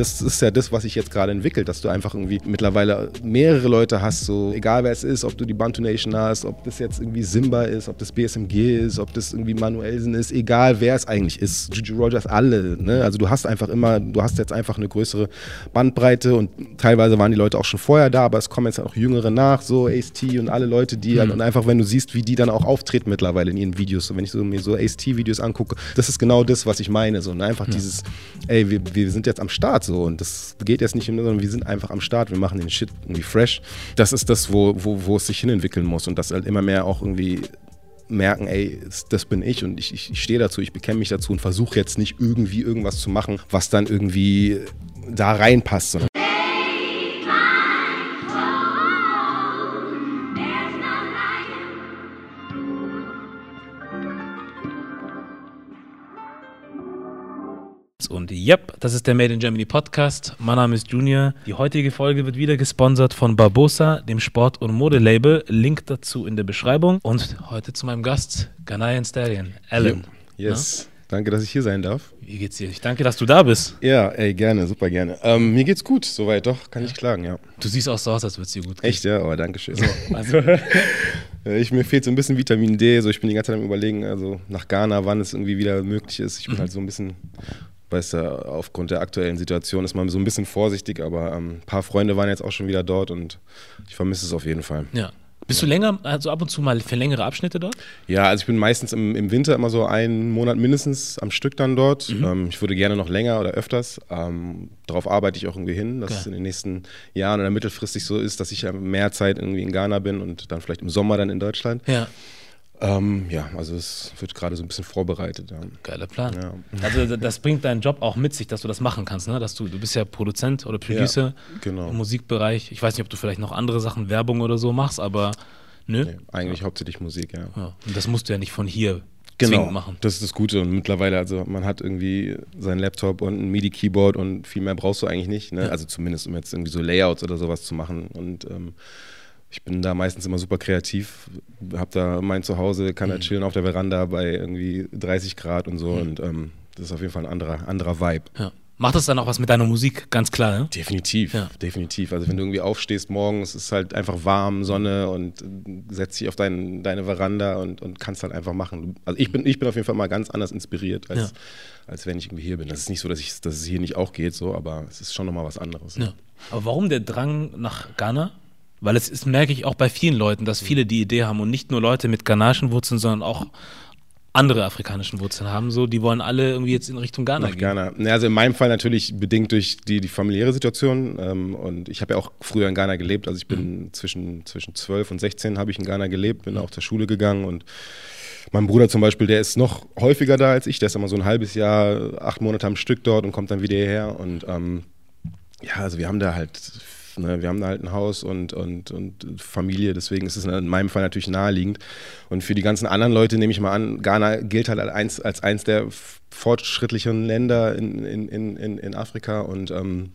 das ist ja das, was sich jetzt gerade entwickelt, dass du einfach irgendwie mittlerweile mehrere Leute hast, so egal wer es ist, ob du die Bantu Nation hast, ob das jetzt irgendwie Simba ist, ob das BSMG ist, ob das irgendwie Manuelsen ist, egal wer es eigentlich ist, Juju Rogers, alle. Ne? Also du hast einfach immer, du hast jetzt einfach eine größere Bandbreite und teilweise waren die Leute auch schon vorher da, aber es kommen jetzt auch Jüngere nach, so Ace-T und alle Leute, die mhm. halt, und einfach wenn du siehst, wie die dann auch auftreten mittlerweile in ihren Videos, so wenn ich so, mir so Ace-T-Videos angucke, das ist genau das, was ich meine, so ne? einfach mhm. dieses, ey, wir, wir sind jetzt am Start so. Und das geht jetzt nicht, sondern wir sind einfach am Start, wir machen den Shit irgendwie fresh. Das ist das, wo, wo, wo es sich hinentwickeln muss. Und das halt immer mehr auch irgendwie merken, ey, das bin ich und ich, ich, ich stehe dazu, ich bekenne mich dazu und versuche jetzt nicht irgendwie irgendwas zu machen, was dann irgendwie da reinpasst, sondern Und yep, das ist der Made in Germany Podcast. Mein Name ist Junior. Die heutige Folge wird wieder gesponsert von Barbosa, dem Sport- und Modelabel. Link dazu in der Beschreibung. Und heute zu meinem Gast, Ghanaian Stallion, Alan. Yes. Na? Danke, dass ich hier sein darf. Wie geht's dir? Ich danke, dass du da bist. Ja, ey, gerne, super gerne. Ähm, mir geht's gut, soweit, doch, kann ich klagen, ja. Du siehst auch so aus, als würde es dir gut gehen. Echt, ja, aber oh, danke schön. So, also. ich, mir fehlt so ein bisschen Vitamin D, so ich bin die ganze Zeit am überlegen, also nach Ghana, wann es irgendwie wieder möglich ist. Ich bin mhm. halt so ein bisschen weißt du, aufgrund der aktuellen Situation ist man so ein bisschen vorsichtig, aber ähm, ein paar Freunde waren jetzt auch schon wieder dort und ich vermisse es auf jeden Fall. Ja. Bist du länger, also ab und zu mal für längere Abschnitte dort? Ja, also ich bin meistens im, im Winter immer so einen Monat mindestens am Stück dann dort. Mhm. Ähm, ich würde gerne noch länger oder öfters. Ähm, darauf arbeite ich auch irgendwie hin, dass okay. es in den nächsten Jahren oder mittelfristig so ist, dass ich mehr Zeit irgendwie in Ghana bin und dann vielleicht im Sommer dann in Deutschland. Ja. Ähm, ja, also es wird gerade so ein bisschen vorbereitet. Ja. Geiler Plan. Ja. Also das bringt deinen Job auch mit sich, dass du das machen kannst, ne? Dass du, du bist ja Produzent oder Producer ja, genau. im Musikbereich. Ich weiß nicht, ob du vielleicht noch andere Sachen, Werbung oder so machst, aber nö. Nee, eigentlich hauptsächlich Musik, ja. Und das musst du ja nicht von hier genau, machen. Das ist das Gute. Und mittlerweile, also man hat irgendwie seinen Laptop und ein MIDI-Keyboard und viel mehr brauchst du eigentlich nicht. Ne? Also zumindest um jetzt irgendwie so Layouts oder sowas zu machen. Und ähm, ich bin da meistens immer super kreativ, habe da mein Zuhause, kann da mhm. chillen auf der Veranda bei irgendwie 30 Grad und so mhm. und ähm, das ist auf jeden Fall ein anderer, anderer Vibe. Ja. Macht das dann auch was mit deiner Musik, ganz klar, ne? Definitiv, ja. definitiv. Also wenn du irgendwie aufstehst morgens, ist halt einfach warm, Sonne und setzt dich auf dein, deine Veranda und, und kannst halt einfach machen. Also ich bin, ich bin auf jeden Fall mal ganz anders inspiriert, als, ja. als wenn ich irgendwie hier bin. Das ist nicht so, dass, ich, dass es hier nicht auch geht, so, aber es ist schon nochmal was anderes. Ja. Aber warum der Drang nach Ghana? Weil es ist, merke ich auch bei vielen Leuten, dass viele die Idee haben und nicht nur Leute mit ghanaischen Wurzeln, sondern auch andere afrikanischen Wurzeln haben, so, die wollen alle irgendwie jetzt in Richtung Ghana Nach gehen. Ghana. Also in meinem Fall natürlich bedingt durch die, die familiäre Situation. Ähm, und ich habe ja auch früher in Ghana gelebt. Also ich bin mhm. zwischen, zwischen 12 und 16 habe ich in Ghana gelebt, bin auch zur Schule gegangen und mein Bruder zum Beispiel, der ist noch häufiger da als ich. Der ist immer so ein halbes Jahr, acht Monate am Stück dort und kommt dann wieder hierher. Und ähm, ja, also wir haben da halt Ne? Wir haben da halt ein Haus und, und, und Familie, deswegen ist es in meinem Fall natürlich naheliegend. Und für die ganzen anderen Leute nehme ich mal an, Ghana gilt halt als eins, als eins der fortschrittlichen Länder in, in, in, in Afrika und ähm,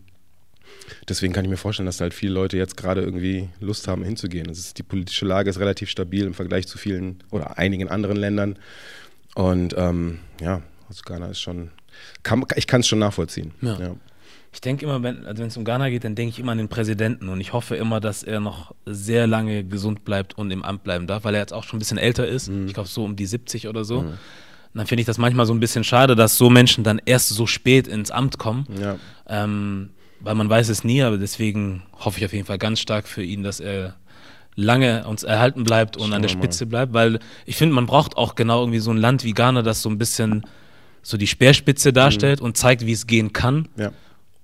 deswegen kann ich mir vorstellen, dass halt viele Leute jetzt gerade irgendwie Lust haben, hinzugehen. Ist, die politische Lage ist relativ stabil im Vergleich zu vielen oder einigen anderen Ländern. Und ähm, ja, also Ghana ist schon, kann, ich kann es schon nachvollziehen. Ja. ja. Ich denke immer, wenn also es um Ghana geht, dann denke ich immer an den Präsidenten und ich hoffe immer, dass er noch sehr lange gesund bleibt und im Amt bleiben darf, weil er jetzt auch schon ein bisschen älter ist. Mhm. Ich glaube so um die 70 oder so. Mhm. dann finde ich das manchmal so ein bisschen schade, dass so Menschen dann erst so spät ins Amt kommen. Ja. Ähm, weil man weiß es nie, aber deswegen hoffe ich auf jeden Fall ganz stark für ihn, dass er lange uns erhalten bleibt und an der Spitze bleibt, weil ich finde, man braucht auch genau irgendwie so ein Land wie Ghana, das so ein bisschen so die Speerspitze darstellt mhm. und zeigt, wie es gehen kann. Ja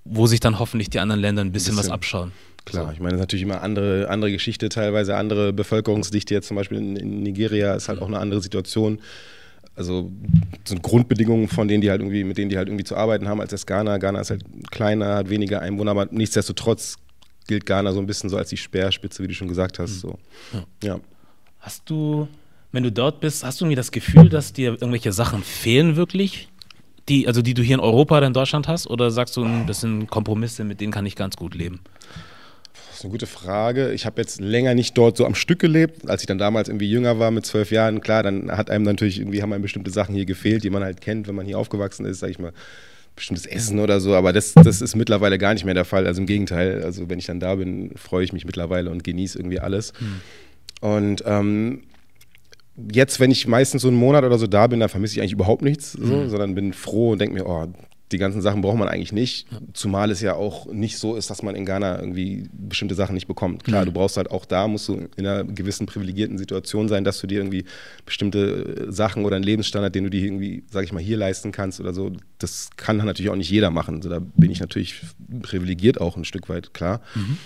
wo sich dann hoffentlich die anderen Länder ein bisschen, ein bisschen. was abschauen. Klar, so. ich meine, das ist natürlich immer andere, andere Geschichte, teilweise andere Bevölkerungsdichte. Jetzt zum Beispiel in, in Nigeria ist halt auch eine andere Situation. Also sind Grundbedingungen, von denen die halt irgendwie, mit denen die halt irgendwie zu arbeiten haben, als das Ghana. Ghana ist halt kleiner, hat weniger Einwohner, aber nichtsdestotrotz gilt Ghana so ein bisschen so als die Speerspitze, wie du schon gesagt hast. So. Ja. ja. Hast du, wenn du dort bist, hast du irgendwie das Gefühl, dass dir irgendwelche Sachen fehlen wirklich? Die, also die du hier in Europa oder in Deutschland hast? Oder sagst du, hm, das sind Kompromisse, mit denen kann ich ganz gut leben? Das ist eine gute Frage. Ich habe jetzt länger nicht dort so am Stück gelebt. Als ich dann damals irgendwie jünger war, mit zwölf Jahren, klar, dann hat einem natürlich irgendwie, haben einem bestimmte Sachen hier gefehlt, die man halt kennt, wenn man hier aufgewachsen ist, sag ich mal bestimmtes Essen oder so, aber das, das ist mittlerweile gar nicht mehr der Fall. Also im Gegenteil, also wenn ich dann da bin, freue ich mich mittlerweile und genieße irgendwie alles. Mhm. Und ähm, jetzt, wenn ich meistens so einen Monat oder so da bin, dann vermisse ich eigentlich überhaupt nichts, so, mhm. sondern bin froh und denke mir, oh, die ganzen Sachen braucht man eigentlich nicht. Zumal es ja auch nicht so ist, dass man in Ghana irgendwie bestimmte Sachen nicht bekommt. Klar, mhm. du brauchst halt auch da, musst du in einer gewissen privilegierten Situation sein, dass du dir irgendwie bestimmte Sachen oder einen Lebensstandard, den du dir irgendwie, sag ich mal, hier leisten kannst oder so, das kann natürlich auch nicht jeder machen. Also da bin ich natürlich privilegiert auch ein Stück weit, klar. Mhm.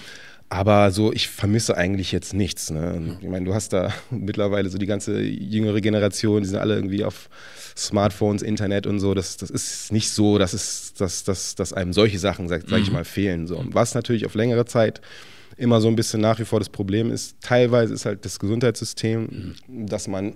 Aber so, ich vermisse eigentlich jetzt nichts. Ne? Ich meine, du hast da mittlerweile so die ganze jüngere Generation, die sind alle irgendwie auf Smartphones, Internet und so. Das, das ist nicht so, dass, es, dass, dass, dass einem solche Sachen, sag, sag ich mhm. mal, fehlen. So. Was natürlich auf längere Zeit immer so ein bisschen nach wie vor das Problem ist, teilweise ist halt das Gesundheitssystem, mhm. dass man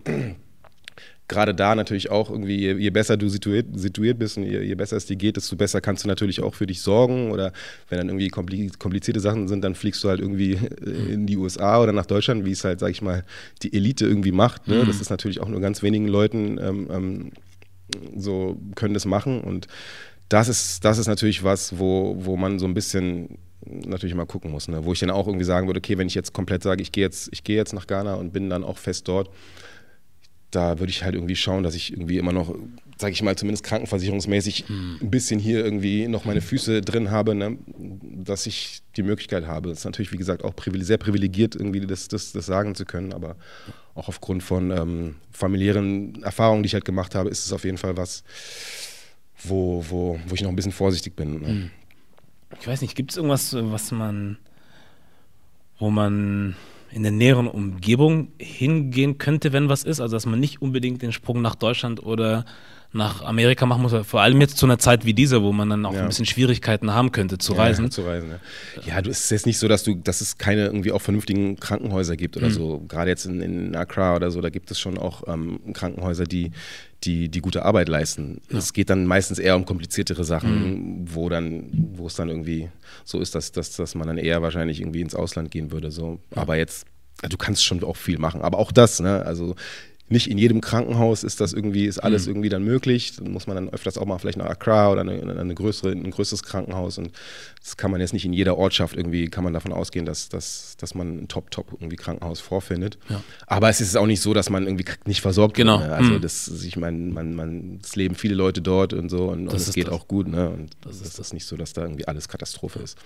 gerade da natürlich auch irgendwie, je, je besser du situiert, situiert bist und je, je, besser es dir geht, desto besser kannst du natürlich auch für dich sorgen. Oder wenn dann irgendwie komplizierte Sachen sind, dann fliegst du halt irgendwie äh, in die USA oder nach Deutschland, wie es halt, sag ich mal, die Elite irgendwie macht. Ne? Mhm. Das ist natürlich auch nur ganz wenigen Leuten ähm, ähm, so können das machen. Und das ist, das ist natürlich was, wo, wo man so ein bisschen natürlich mal gucken muss, ne? wo ich dann auch irgendwie sagen würde, okay, wenn ich jetzt komplett sage, ich gehe jetzt, ich gehe jetzt nach Ghana und bin dann auch fest dort, da würde ich halt irgendwie schauen, dass ich irgendwie immer noch, sage ich mal, zumindest krankenversicherungsmäßig mhm. ein bisschen hier irgendwie noch meine Füße drin habe, ne? dass ich die Möglichkeit habe. Das ist natürlich, wie gesagt, auch sehr privilegiert, irgendwie das, das, das sagen zu können, aber auch aufgrund von ähm, familiären Erfahrungen, die ich halt gemacht habe, ist es auf jeden Fall was, wo, wo, wo ich noch ein bisschen vorsichtig bin. Ne? Mhm. Ich weiß nicht, gibt es irgendwas, was man, wo man in der näheren Umgebung hingehen könnte, wenn was ist. Also dass man nicht unbedingt den Sprung nach Deutschland oder nach Amerika machen muss, vor allem jetzt zu einer Zeit wie dieser, wo man dann auch ja. ein bisschen Schwierigkeiten haben könnte zu ja, reisen. zu reisen, ja. ja, du, es ist jetzt nicht so, dass du, dass es keine irgendwie auch vernünftigen Krankenhäuser gibt oder mhm. so. Gerade jetzt in, in Accra oder so, da gibt es schon auch ähm, Krankenhäuser, die, die, die gute Arbeit leisten. Ja. Es geht dann meistens eher um kompliziertere Sachen, mhm. wo dann, wo es dann irgendwie so ist, dass, dass, dass man dann eher wahrscheinlich irgendwie ins Ausland gehen würde. So. Aber jetzt du kannst schon auch viel machen. Aber auch das, ne? Also nicht in jedem Krankenhaus ist das irgendwie, ist alles mhm. irgendwie dann möglich. Dann muss man dann öfters auch mal vielleicht nach Accra oder eine, eine größere, ein größeres Krankenhaus. Und das kann man jetzt nicht in jeder Ortschaft irgendwie, kann man davon ausgehen, dass, dass, dass man ein Top-Top irgendwie Krankenhaus vorfindet. Ja. Aber es ist auch nicht so, dass man irgendwie nicht versorgt genau. wird. Ne? Also mhm. das, ich meine, man, man, es leben viele Leute dort und so und, und es geht das. auch gut. Ne? Und das, das ist das nicht so, dass da irgendwie alles Katastrophe ist.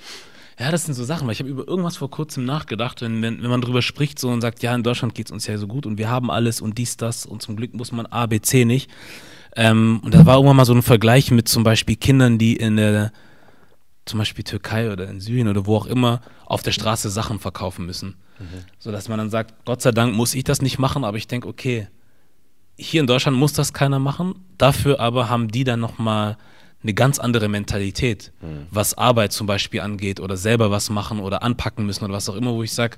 Ja, das sind so Sachen, weil ich habe über irgendwas vor kurzem nachgedacht, wenn, wenn, wenn man drüber spricht so und sagt, ja, in Deutschland geht es uns ja so gut und wir haben alles und dies, das und zum Glück muss man A, B, C nicht. Ähm, und da war irgendwann mal so ein Vergleich mit zum Beispiel Kindern, die in der, zum Beispiel Türkei oder in Syrien oder wo auch immer, auf der Straße Sachen verkaufen müssen. Mhm. So dass man dann sagt, Gott sei Dank muss ich das nicht machen, aber ich denke, okay, hier in Deutschland muss das keiner machen, dafür aber haben die dann nochmal eine ganz andere Mentalität, mhm. was Arbeit zum Beispiel angeht oder selber was machen oder anpacken müssen oder was auch immer, wo ich sage,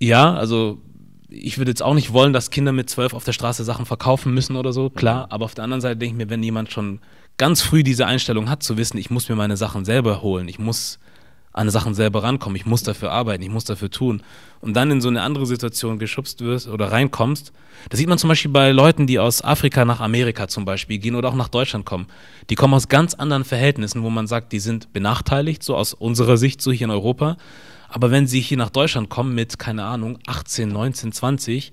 ja, also ich würde jetzt auch nicht wollen, dass Kinder mit zwölf auf der Straße Sachen verkaufen müssen oder so, klar, mhm. aber auf der anderen Seite denke ich mir, wenn jemand schon ganz früh diese Einstellung hat, zu wissen, ich muss mir meine Sachen selber holen, ich muss an Sachen selber rankommen, ich muss dafür arbeiten, ich muss dafür tun und dann in so eine andere Situation geschubst wirst oder reinkommst, das sieht man zum Beispiel bei Leuten, die aus Afrika nach Amerika zum Beispiel gehen oder auch nach Deutschland kommen. Die kommen aus ganz anderen Verhältnissen, wo man sagt, die sind benachteiligt, so aus unserer Sicht, so hier in Europa. Aber wenn sie hier nach Deutschland kommen mit, keine Ahnung, 18, 19, 20,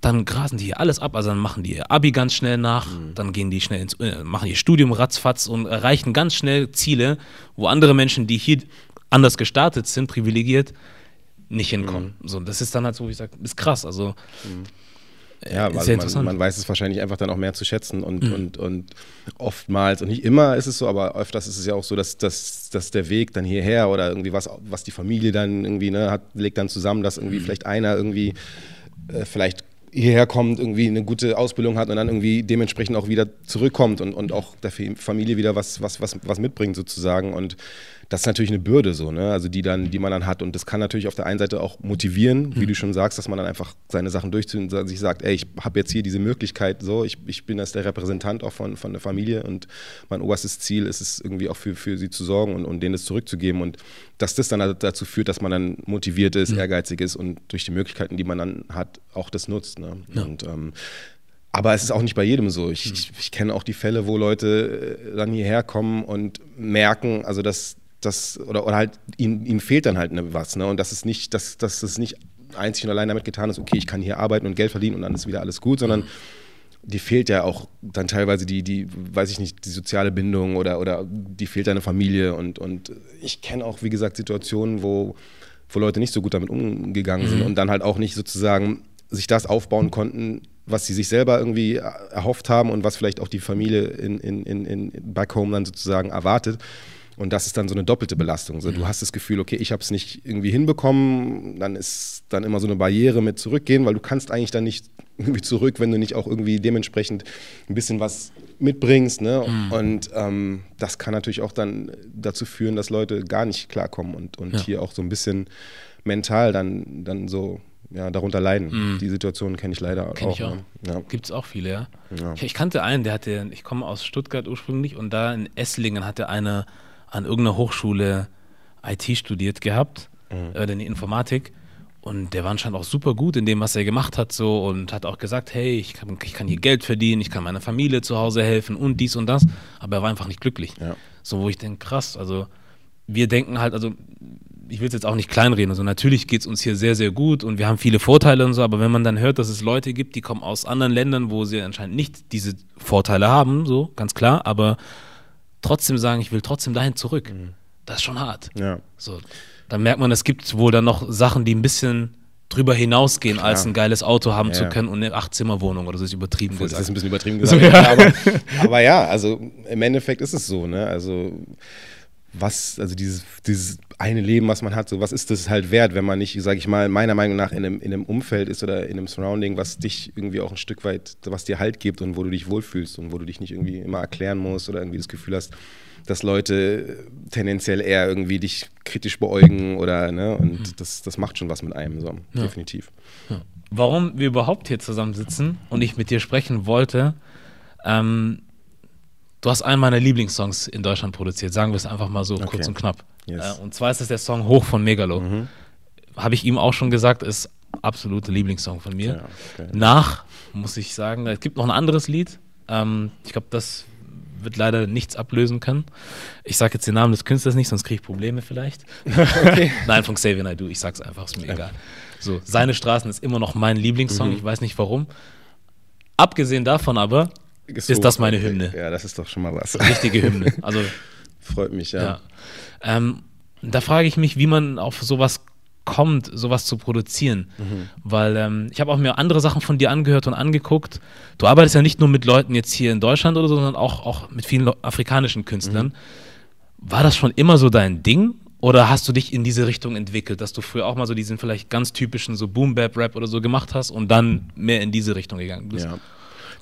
dann grasen die hier alles ab. Also dann machen die ihr Abi ganz schnell nach, mhm. dann gehen die schnell ins, äh, machen ihr Studium ratzfatz und erreichen ganz schnell Ziele, wo andere Menschen, die hier anders gestartet sind, privilegiert, nicht hinkommen. Mhm. So, das ist dann halt so, wie ich sage, ist krass. Also mhm. Ja, also man, man, weiß es wahrscheinlich einfach dann auch mehr zu schätzen und, mhm. und, und oftmals, und nicht immer ist es so, aber öfters ist es ja auch so, dass, dass, dass der Weg dann hierher oder irgendwie was, was die Familie dann irgendwie ne, hat, legt dann zusammen, dass irgendwie mhm. vielleicht einer irgendwie äh, vielleicht hierher kommt, irgendwie eine gute Ausbildung hat und dann irgendwie dementsprechend auch wieder zurückkommt und, und auch der Familie wieder was, was, was, was mitbringt sozusagen. Und das ist natürlich eine Bürde so, ne? Also die dann, die man dann hat. Und das kann natürlich auf der einen Seite auch motivieren, wie mhm. du schon sagst, dass man dann einfach seine Sachen durchzieht und sich sagt, ey, ich habe jetzt hier diese Möglichkeit, so, ich, ich bin jetzt der Repräsentant auch von, von der Familie und mein oberstes Ziel ist es, irgendwie auch für, für sie zu sorgen und, und denen das zurückzugeben. Und dass das dann dazu führt, dass man dann motiviert ist, mhm. ehrgeizig ist und durch die Möglichkeiten, die man dann hat, auch das nutzt. Ne? Ja. Und ähm, aber es ist auch nicht bei jedem so. Ich, ich, ich kenne auch die Fälle, wo Leute äh, dann hierher kommen und merken, also dass das oder, oder halt ihnen, ihnen fehlt dann halt ne, was, ne? Und das ist nicht, dass, es nicht einzig und allein damit getan ist, okay, ich kann hier arbeiten und Geld verdienen und dann ist wieder alles gut, sondern die fehlt ja auch dann teilweise die, die, weiß ich nicht, die soziale Bindung oder, oder die fehlt deine Familie und, und ich kenne auch, wie gesagt, Situationen, wo, wo Leute nicht so gut damit umgegangen sind mhm. und dann halt auch nicht sozusagen sich das aufbauen konnten, was sie sich selber irgendwie erhofft haben und was vielleicht auch die Familie in, in, in, in back home dann sozusagen erwartet. Und das ist dann so eine doppelte Belastung. So, du hast das Gefühl, okay, ich habe es nicht irgendwie hinbekommen, dann ist dann immer so eine Barriere mit zurückgehen, weil du kannst eigentlich dann nicht irgendwie zurück, wenn du nicht auch irgendwie dementsprechend ein bisschen was mitbringst. Ne? Mhm. Und ähm, das kann natürlich auch dann dazu führen, dass Leute gar nicht klarkommen und, und ja. hier auch so ein bisschen mental dann, dann so ja, darunter leiden. Mhm. Die Situation kenne ich leider Kenn auch. Ich auch. Ne? Ja. Gibt es auch viele, ja. ja. Ich, ich, kannte einen, der hatte, ich komme aus Stuttgart ursprünglich und da in Esslingen hatte eine an irgendeiner Hochschule IT studiert gehabt, mhm. äh, in Informatik. Und der war anscheinend auch super gut in dem, was er gemacht hat, so und hat auch gesagt, hey, ich kann, ich kann hier Geld verdienen, ich kann meiner Familie zu Hause helfen und dies und das. Aber er war einfach nicht glücklich. Ja. So, wo ich denke, krass, also wir denken halt, also ich will es jetzt auch nicht kleinreden, also natürlich geht es uns hier sehr, sehr gut und wir haben viele Vorteile und so, aber wenn man dann hört, dass es Leute gibt, die kommen aus anderen Ländern, wo sie anscheinend nicht diese Vorteile haben, so, ganz klar, aber trotzdem sagen, ich will trotzdem dahin zurück. Mhm. Das ist schon hart. Ja. So, dann merkt man, es gibt wohl dann noch Sachen, die ein bisschen drüber hinausgehen, Klar. als ein geiles Auto haben ja, zu können und eine Achtzimmerwohnung oder so ist übertrieben Obwohl, gesagt. Das ist ein bisschen übertrieben gesagt. ja, aber, aber, ja, also im Endeffekt ist es so, ne? Also was, also dieses, dieses eine Leben, was man hat, so was ist das halt wert, wenn man nicht, sage ich mal, meiner Meinung nach in einem, in einem Umfeld ist oder in einem Surrounding, was dich irgendwie auch ein Stück weit, was dir Halt gibt und wo du dich wohlfühlst und wo du dich nicht irgendwie immer erklären musst oder irgendwie das Gefühl hast, dass Leute tendenziell eher irgendwie dich kritisch beäugen oder, ne, und mhm. das, das macht schon was mit einem, so, ja. definitiv. Ja. Warum wir überhaupt hier zusammensitzen und ich mit dir sprechen wollte, ähm, Du hast einen meiner Lieblingssongs in Deutschland produziert, sagen wir es einfach mal so okay. kurz und knapp. Yes. Äh, und zwar ist es der Song Hoch von Megalo. Mhm. Habe ich ihm auch schon gesagt, ist absolute Lieblingssong von mir. Ja, okay. Nach, muss ich sagen, es gibt noch ein anderes Lied. Ähm, ich glaube, das wird leider nichts ablösen können. Ich sage jetzt den Namen des Künstlers nicht, sonst kriege ich Probleme vielleicht. Okay. Nein, von Xavier Naidoo, ich sag's einfach, ist mir ja. egal. So, Seine Straßen ist immer noch mein Lieblingssong, mhm. ich weiß nicht warum. Abgesehen davon aber ist, ist das meine Hymne. Ja, das ist doch schon mal was. Richtige Hymne. Also freut mich, ja. ja. Ähm, da frage ich mich, wie man auf sowas kommt, sowas zu produzieren. Mhm. Weil ähm, ich habe auch mir andere Sachen von dir angehört und angeguckt. Du arbeitest ja nicht nur mit Leuten jetzt hier in Deutschland oder so, sondern auch, auch mit vielen afrikanischen Künstlern. Mhm. War das schon immer so dein Ding? Oder hast du dich in diese Richtung entwickelt, dass du früher auch mal so diesen vielleicht ganz typischen so Boom-Bap-Rap oder so gemacht hast und dann mehr in diese Richtung gegangen bist? Ja.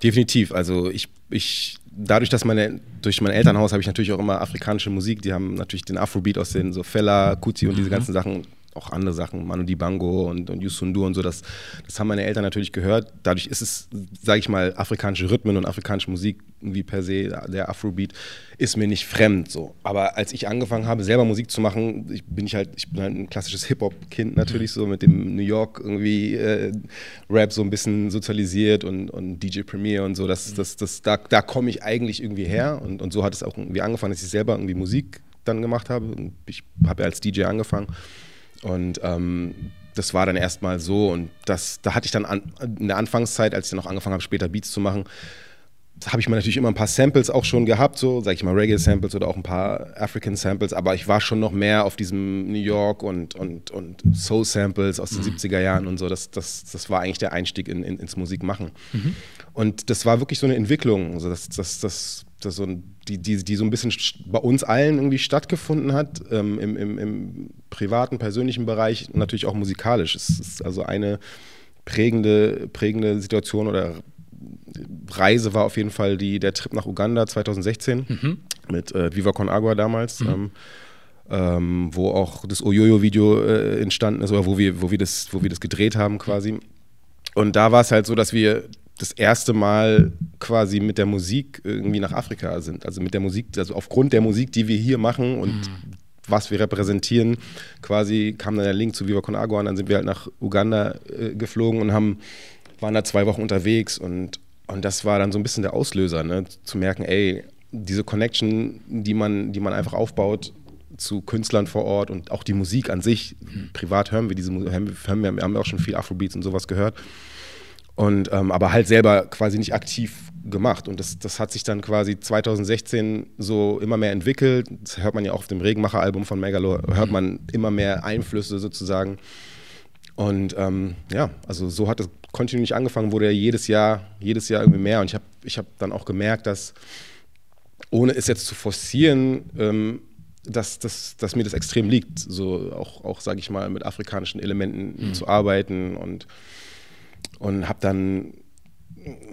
Definitiv. Also ich, ich dadurch, dass meine, durch mein Elternhaus habe ich natürlich auch immer afrikanische Musik, die haben natürlich den Afrobeat aus den so Fella, Kuti und diese mhm. ganzen Sachen auch andere Sachen, Manu Dibango und, und Yusundu und so, das, das haben meine Eltern natürlich gehört. Dadurch ist es, sage ich mal, afrikanische Rhythmen und afrikanische Musik wie per se, der Afrobeat, ist mir nicht fremd so. Aber als ich angefangen habe, selber Musik zu machen, ich bin ich halt, ich bin halt ein klassisches Hip-Hop-Kind natürlich so mit dem New York irgendwie äh, Rap so ein bisschen sozialisiert und, und DJ Premier und so. Das, das, das, da da komme ich eigentlich irgendwie her und, und so hat es auch irgendwie angefangen, dass ich selber irgendwie Musik dann gemacht habe. Ich habe ja als DJ angefangen und ähm, das war dann erstmal so und das, da hatte ich dann an, in der Anfangszeit, als ich dann noch angefangen habe, später Beats zu machen, habe ich mir natürlich immer ein paar Samples auch schon gehabt, so, sag ich mal, Reggae-Samples oder auch ein paar African-Samples, aber ich war schon noch mehr auf diesem New York und, und, und Soul-Samples aus den mhm. 70er Jahren und so. Das, das, das war eigentlich der Einstieg in, in, ins Musikmachen. Mhm. Und das war wirklich so eine Entwicklung. Also das, das, das das so ein, die, die, die so ein bisschen bei uns allen irgendwie stattgefunden hat, ähm, im, im, im, privaten, persönlichen Bereich, natürlich auch musikalisch. Es ist also eine prägende, prägende Situation oder Reise war auf jeden Fall die, der Trip nach Uganda 2016 mhm. mit äh, Viva Con Agua damals. Mhm. Ähm, ähm, wo auch das Oyoyo-Video äh, entstanden ist oder wo wir, wo, wir das, wo wir das gedreht haben quasi. Und da war es halt so, dass wir das erste Mal quasi mit der Musik irgendwie nach Afrika sind. Also mit der Musik, also aufgrund der Musik, die wir hier machen und mhm. was wir repräsentieren, quasi kam dann der Link zu Viva Con Agua und dann sind wir halt nach Uganda äh, geflogen und haben, waren da zwei Wochen unterwegs und und das war dann so ein bisschen der Auslöser, ne? zu merken, ey, diese Connection, die man, die man einfach aufbaut zu Künstlern vor Ort und auch die Musik an sich. Mhm. Privat hören wir diese Musik, hören wir, haben wir auch schon viel Afrobeats und sowas gehört. Und, ähm, aber halt selber quasi nicht aktiv gemacht. Und das, das hat sich dann quasi 2016 so immer mehr entwickelt. Das hört man ja auch auf dem Regenmacher-Album von Megalo, hört man immer mehr Einflüsse sozusagen. Und ähm, ja, also so hat es kontinuierlich angefangen, wurde ja jedes Jahr, jedes Jahr irgendwie mehr. Und ich habe ich hab dann auch gemerkt, dass ohne es jetzt zu forcieren, ähm, dass, dass, dass mir das extrem liegt, so auch, auch sage ich mal, mit afrikanischen Elementen mhm. zu arbeiten und und habe dann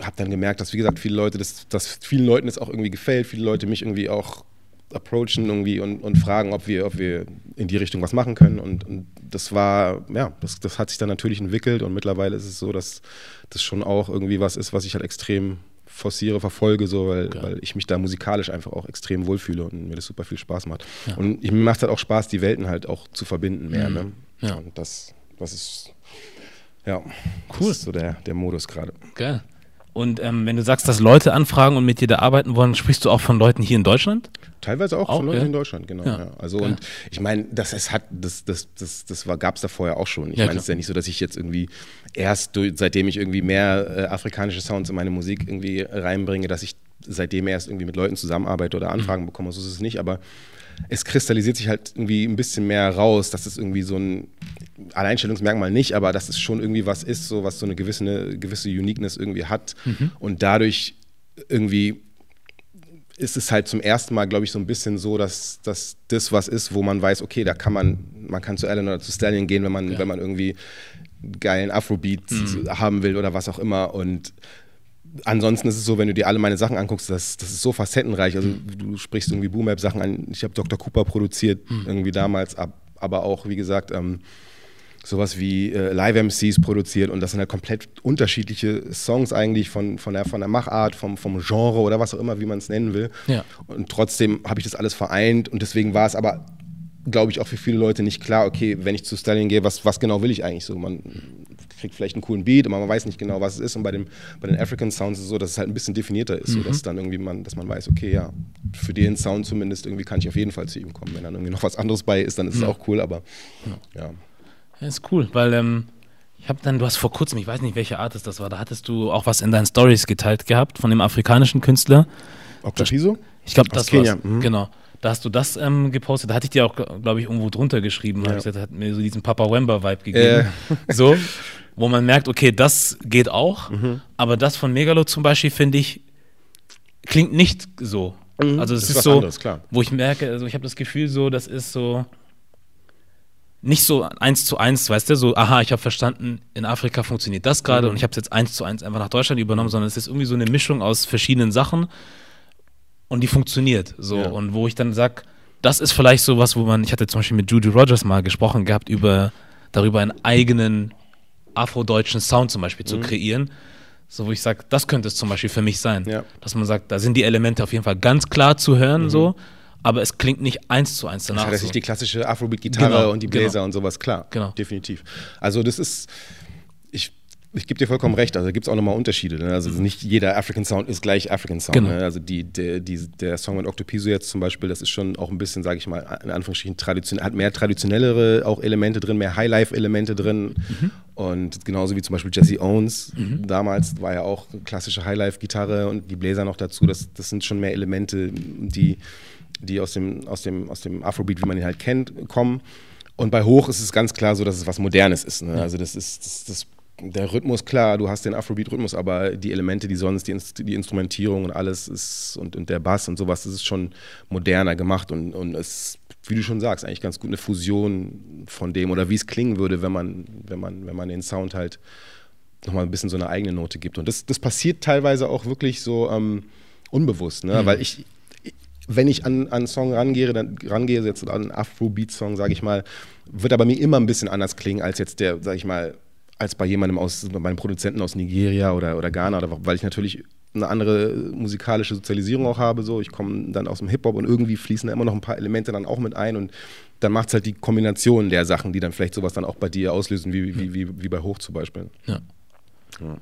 habe dann gemerkt, dass wie gesagt viele Leute, das, dass vielen Leuten das auch irgendwie gefällt, viele Leute mich irgendwie auch approachen irgendwie und, und fragen, ob wir, ob wir in die Richtung was machen können. Und, und das war, ja, das, das hat sich dann natürlich entwickelt und mittlerweile ist es so, dass das schon auch irgendwie was ist, was ich halt extrem forciere, verfolge, so, weil, okay. weil ich mich da musikalisch einfach auch extrem wohlfühle und mir das super viel Spaß macht. Ja. Und ich, mir macht es halt auch Spaß, die Welten halt auch zu verbinden mehr. Mhm. Ne? Ja. Und das, das ist ja, cool. Das ist so der, der Modus gerade. Geil. Und ähm, wenn du sagst, dass Leute anfragen und mit dir da arbeiten wollen, sprichst du auch von Leuten hier in Deutschland? Teilweise auch, auch von Leuten ja? in Deutschland, genau. Ja. Ja. Also und ich meine, das es hat, das, das, das, das gab es da vorher auch schon. Ich meine, es ist ja nicht so, dass ich jetzt irgendwie erst, durch, seitdem ich irgendwie mehr äh, afrikanische Sounds in meine Musik irgendwie reinbringe, dass ich seitdem erst irgendwie mit Leuten zusammenarbeite oder Anfragen mhm. bekomme. So ist es nicht, aber es kristallisiert sich halt irgendwie ein bisschen mehr raus, dass es irgendwie so ein Alleinstellungsmerkmal nicht, aber dass es schon irgendwie was ist, so was so eine gewisse, eine gewisse Uniqueness irgendwie hat. Mhm. Und dadurch irgendwie ist es halt zum ersten Mal, glaube ich, so ein bisschen so, dass, dass das was ist, wo man weiß, okay, da kann man, man kann zu Alan oder zu Stallion gehen, wenn man, ja. wenn man irgendwie geilen Afrobeat mhm. haben will oder was auch immer. Und ansonsten ist es so, wenn du dir alle meine Sachen anguckst, das, das ist so facettenreich. Also du sprichst irgendwie Boom-App-Sachen an. Ich habe Dr. Cooper produziert, mhm. irgendwie damals, ab, aber auch, wie gesagt, ähm, sowas wie äh, Live-MCs produziert und das sind halt komplett unterschiedliche Songs eigentlich von, von, der, von der Machart, vom, vom Genre oder was auch immer, wie man es nennen will. Ja. Und trotzdem habe ich das alles vereint und deswegen war es aber, glaube ich, auch für viele Leute nicht klar, okay, wenn ich zu Stallion gehe, was, was genau will ich eigentlich so? Man kriegt vielleicht einen coolen Beat, aber man weiß nicht genau, was es ist. Und bei, dem, bei den African Sounds ist es so, dass es halt ein bisschen definierter ist, mhm. so dass dann irgendwie man, dass man weiß, okay, ja, für den Sound zumindest irgendwie kann ich auf jeden Fall zu ihm kommen. Wenn dann irgendwie noch was anderes bei ist, dann ist es auch cool, aber ja. ja. ist cool, weil ähm, ich habe dann, du hast vor kurzem, ich weiß nicht, welche Art es das war, da hattest du auch was in deinen Stories geteilt gehabt von dem afrikanischen Künstler. Octapiso? Ich glaube, das war mhm. genau. Da hast du das ähm, gepostet. Da hatte ich dir auch, glaube ich, irgendwo drunter geschrieben. Ja. Gesagt, hat mir so diesen Papa Wemba-Vibe gegeben. Äh. So. wo man merkt, okay, das geht auch, mhm. aber das von Megalo zum Beispiel finde ich, klingt nicht so. Mhm. Also es ist, ist so, anderes, wo ich merke, also ich habe das Gefühl so, das ist so nicht so eins zu eins, weißt du, so, aha, ich habe verstanden, in Afrika funktioniert das gerade mhm. und ich habe es jetzt eins zu eins einfach nach Deutschland übernommen, sondern es ist irgendwie so eine Mischung aus verschiedenen Sachen und die funktioniert so ja. und wo ich dann sage, das ist vielleicht so was, wo man, ich hatte zum Beispiel mit Judy Rogers mal gesprochen gehabt über darüber einen eigenen afrodeutschen Sound zum Beispiel zu mhm. kreieren. So, wo ich sage, das könnte es zum Beispiel für mich sein. Ja. Dass man sagt, da sind die Elemente auf jeden Fall ganz klar zu hören, mhm. so, aber es klingt nicht eins zu eins danach. Das ist so. die klassische Afrobeat-Gitarre genau, und die Bläser genau. und sowas, klar. Genau. Definitiv. Also, das ist, ich gebe dir vollkommen recht, also da gibt es auch nochmal Unterschiede. Ne? Also nicht jeder African Sound ist gleich African Sound. Genau. Ne? Also die, der, die, der Song mit Octopiso jetzt zum Beispiel, das ist schon auch ein bisschen, sage ich mal, in Anführungsstrichen traditionell, hat mehr traditionellere auch Elemente drin, mehr Highlife-Elemente drin. Mhm. Und genauso wie zum Beispiel Jesse Owens, mhm. damals war ja auch klassische Highlife-Gitarre und die Bläser noch dazu. Das, das sind schon mehr Elemente, die, die aus, dem, aus, dem, aus dem Afrobeat, wie man ihn halt kennt, kommen. Und bei Hoch ist es ganz klar so, dass es was Modernes ist. Ne? Also das ist das, das der Rhythmus, klar, du hast den Afrobeat-Rhythmus, aber die Elemente, die sonst, die, die, Instrumentierung und alles ist und, und der Bass und sowas, das ist schon moderner gemacht und, und es, wie du schon sagst, eigentlich ganz gut eine Fusion von dem oder wie es klingen würde, wenn man, wenn man, wenn man den Sound halt nochmal ein bisschen so eine eigene Note gibt. Und das, das passiert teilweise auch wirklich so ähm, unbewusst, ne? Mhm. weil ich, wenn ich an, an einen Song rangehe, dann rangehe jetzt an einen Afrobeat-Song, sage ich mal, wird er bei mir immer ein bisschen anders klingen als jetzt der, sage ich mal, als bei jemandem aus, bei einem Produzenten aus Nigeria oder, oder Ghana, oder, weil ich natürlich eine andere musikalische Sozialisierung auch habe. So. Ich komme dann aus dem Hip-Hop und irgendwie fließen da immer noch ein paar Elemente dann auch mit ein und dann macht es halt die Kombination der Sachen, die dann vielleicht sowas dann auch bei dir auslösen, wie, wie, wie, wie bei Hoch zum Beispiel. Ja. ja.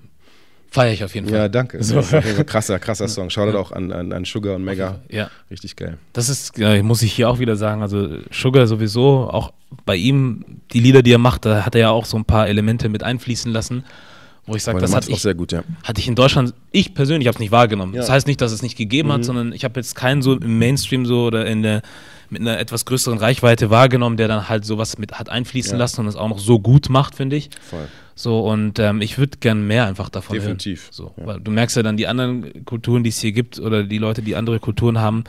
Feiere ich auf jeden Fall. Ja, danke. So. Krasser, krasser Song. Shoutout auch an, an, an Sugar und Mega. Ja. Richtig geil. Das ist, ja, muss ich hier auch wieder sagen, also Sugar sowieso, auch bei ihm, die Lieder, die er macht, da hat er ja auch so ein paar Elemente mit einfließen lassen, wo ich sage, das auch ich, gut, ja. hatte ich in Deutschland, ich persönlich habe es nicht wahrgenommen. Ja. Das heißt nicht, dass es nicht gegeben Mhm. hat, sondern ich habe jetzt keinen so im Mainstream so oder in der mit einer etwas größeren Reichweite wahrgenommen, der dann halt sowas mit hat einfließen Ja. lassen und es auch noch so gut macht, finde ich. Voll. So, und ähm, ich würde gern mehr einfach davon Definitiv, hören. So, ja. weil du merkst ja dann die anderen Kulturen, die es hier gibt, oder die Leute, die andere Kulturen haben,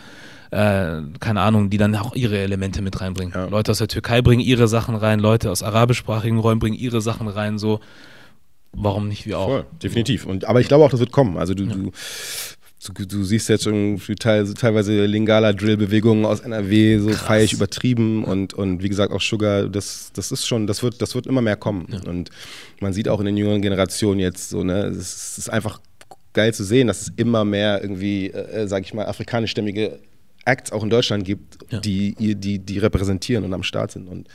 äh, keine Ahnung, die dann auch ihre Elemente mit reinbringen. Ja. Leute aus der Türkei bringen ihre Sachen rein, Leute aus arabischsprachigen Räumen bringen ihre Sachen rein, so. Warum nicht wir auch? Voll, definitiv. Und, aber ich glaube auch, das wird kommen. Also du, du, du, du siehst jetzt schon teil, teilweise Lingala-Drill-Bewegungen aus NRW, so feier ich übertrieben und, und wie gesagt auch Sugar, das, das ist schon, das wird, das wird immer mehr kommen. Und man sieht auch in den jüngeren Generationen jetzt so, ne, es ist, einfach geil zu sehen, dass es immer mehr irgendwie, äh, sag ich mal, afrikanischstämmige Acts auch in Deutschland gibt, Ja. die, die, die repräsentieren und am Start sind. Und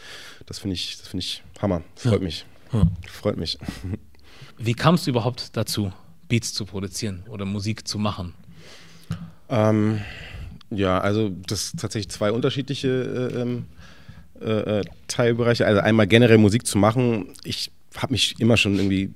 das finde ich, das finde ich Hammer. Freut mich. Ja. Freut mich. Wie kamst du überhaupt dazu, Beats zu produzieren oder Musik zu machen? Ähm, ja, also das sind tatsächlich zwei unterschiedliche äh, ähm, äh, äh, Teilbereiche. Also einmal generell Musik zu machen. Ich habe mich immer schon irgendwie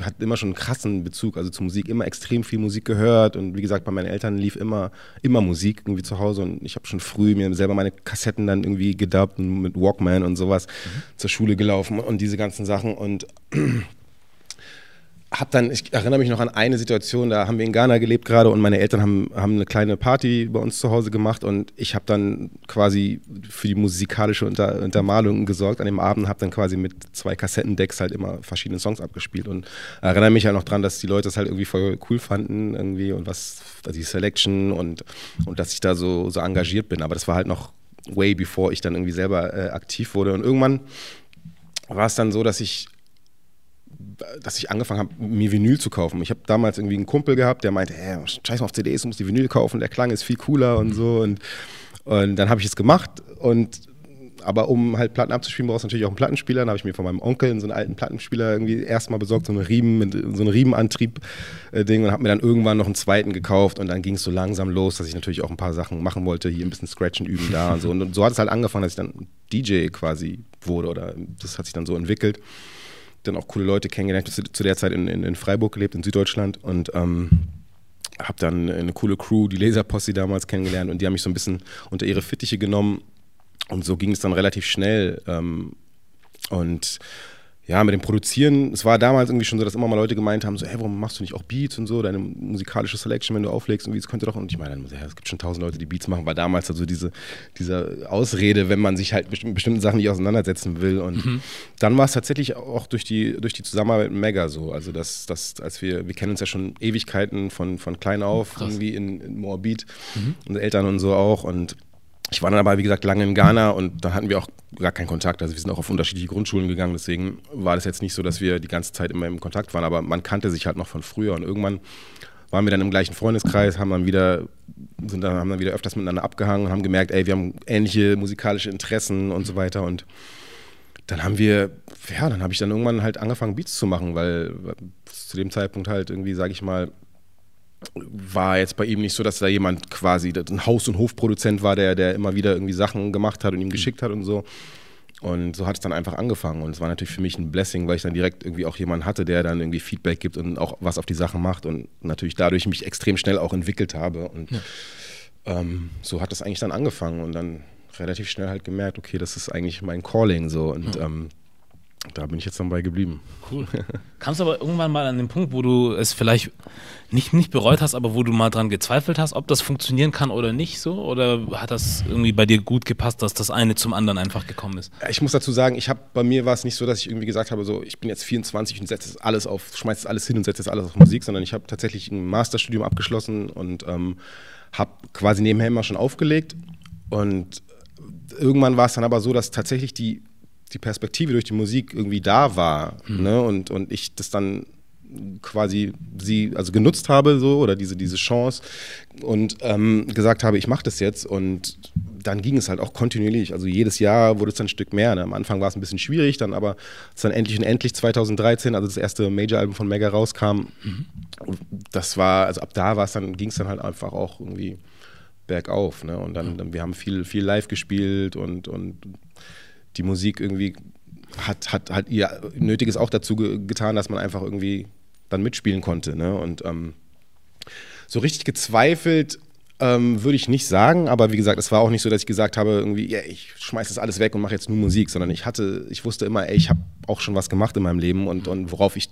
hat immer schon einen krassen Bezug also zu Musik, immer extrem viel Musik gehört und wie gesagt, bei meinen Eltern lief immer immer Musik irgendwie zu Hause und ich habe schon früh mir selber meine Kassetten dann irgendwie gedubbt und mit Walkman und sowas zur Schule gelaufen und diese ganzen Sachen und hab dann, ich erinnere mich noch an eine Situation, da haben wir in Ghana gelebt gerade und meine Eltern haben, haben eine kleine Party bei uns zu Hause gemacht und ich habe dann quasi für die musikalische Unter, Untermalung gesorgt an dem Abend, habe dann quasi mit zwei Kassettendecks halt immer verschiedene Songs abgespielt und erinnere mich halt noch dran, dass die Leute das halt irgendwie voll cool fanden irgendwie und was, also die Selection und, und dass ich da so, so engagiert bin, aber das war halt noch way bevor ich dann irgendwie selber äh, aktiv wurde und irgendwann war es dann so, dass ich dass ich angefangen habe, mir Vinyl zu kaufen. Ich habe damals irgendwie einen Kumpel gehabt, der meinte, hey, scheiß mal auf CDs, du musst die Vinyl kaufen, der Klang ist viel cooler und so. Und, und dann habe ich es gemacht und aber um halt Platten abzuspielen, brauchst du natürlich auch einen Plattenspieler. Dann habe ich mir von meinem Onkel so einen alten Plattenspieler irgendwie erstmal besorgt, so einen Riemen, mit, so einen Riemenantrieb-Ding und habe mir dann irgendwann noch einen zweiten gekauft und dann ging es so langsam los, dass ich natürlich auch ein paar Sachen machen wollte, hier ein bisschen Scratchen üben da und so. Und so hat es halt angefangen, dass ich dann DJ quasi wurde oder das hat sich dann so entwickelt dann auch coole Leute kennengelernt. Ich habe zu der Zeit in, in, in Freiburg gelebt, in Süddeutschland und ähm, habe dann eine coole Crew, die Laserposse damals kennengelernt und die haben mich so ein bisschen unter ihre Fittiche genommen und so ging es dann relativ schnell. Ähm, und ja, mit dem Produzieren, es war damals irgendwie schon so, dass immer mal Leute gemeint haben, so, hey, warum machst du nicht auch Beats und so, deine musikalische Selection, wenn du auflegst, irgendwie, das könnte doch, und ich meine, ja, es gibt schon tausend Leute, die Beats machen, war damals also diese, diese Ausrede, wenn man sich halt mit bestimmten Sachen nicht auseinandersetzen will und dann war es tatsächlich auch durch die, durch die Zusammenarbeit mit Mega so, also dass, dass als wir, wir kennen uns ja schon Ewigkeiten von, von klein auf, Krass. irgendwie in, in Moabit, unsere Eltern und so auch und ich war dann aber, wie gesagt, lange in Ghana und da hatten wir auch gar keinen Kontakt. Also wir sind auch auf unterschiedliche Grundschulen gegangen, deswegen war das jetzt nicht so, dass wir die ganze Zeit immer im Kontakt waren, aber man kannte sich halt noch von früher und irgendwann waren wir dann im gleichen Freundeskreis, haben dann wieder, sind dann, haben dann wieder öfters miteinander abgehangen und haben gemerkt, ey, wir haben ähnliche musikalische Interessen und so weiter und dann haben wir, ja, dann habe ich dann irgendwann halt angefangen, Beats zu machen, weil zu dem Zeitpunkt halt irgendwie, sage ich mal, war jetzt bei ihm nicht so, dass da jemand quasi ein Haus- und Hofproduzent war, der, der immer wieder irgendwie Sachen gemacht hat und ihm geschickt hat und so. Und so hat es dann einfach angefangen. Und es war natürlich für mich ein Blessing, weil ich dann direkt irgendwie auch jemanden hatte, der dann irgendwie Feedback gibt und auch was auf die Sachen macht und natürlich dadurch mich extrem schnell auch entwickelt habe. Und ähm, so hat es eigentlich dann angefangen und dann relativ schnell halt gemerkt, okay, das ist eigentlich mein Calling so. Und ähm, da bin ich jetzt dann bei geblieben. Cool. Kamst aber irgendwann mal an den Punkt, wo du es vielleicht nicht, nicht bereut hast, aber wo du mal dran gezweifelt hast, ob das funktionieren kann oder nicht so? Oder hat das irgendwie bei dir gut gepasst, dass das eine zum anderen einfach gekommen ist? Ich muss dazu sagen, ich habe bei mir war es nicht so, dass ich irgendwie gesagt habe, so ich bin jetzt 24 und setze das alles auf, schmeiß das alles hin und setze das alles auf Musik, sondern ich habe tatsächlich ein Masterstudium abgeschlossen und ähm, habe quasi nebenher immer schon aufgelegt und irgendwann war es dann aber so, dass tatsächlich die die Perspektive durch die Musik irgendwie da war ne? und, und ich das dann quasi sie also genutzt habe so oder diese diese Chance und ähm, gesagt habe, ich mache das jetzt und dann ging es halt auch kontinuierlich. Also jedes Jahr wurde es dann ein Stück mehr. Ne? Am Anfang war es ein bisschen schwierig, dann aber es dann endlich und endlich 2013, also das erste Major-Album von Mega rauskam. Mhm. Das war, also ab da war es dann, ging es dann halt einfach auch irgendwie bergauf. Ne? Und dann, dann, wir haben viel, viel live gespielt und, und die Musik irgendwie hat, hat, hat ihr Nötiges auch dazu getan, dass man einfach irgendwie dann mitspielen konnte. Ne? Und ähm, so richtig gezweifelt ähm, würde ich nicht sagen, aber wie gesagt, es war auch nicht so, dass ich gesagt habe, irgendwie, ja, ich schmeiße das alles weg und mache jetzt nur Musik, sondern ich hatte, ich wusste immer, ey, ich habe auch schon was gemacht in meinem Leben und, und worauf ich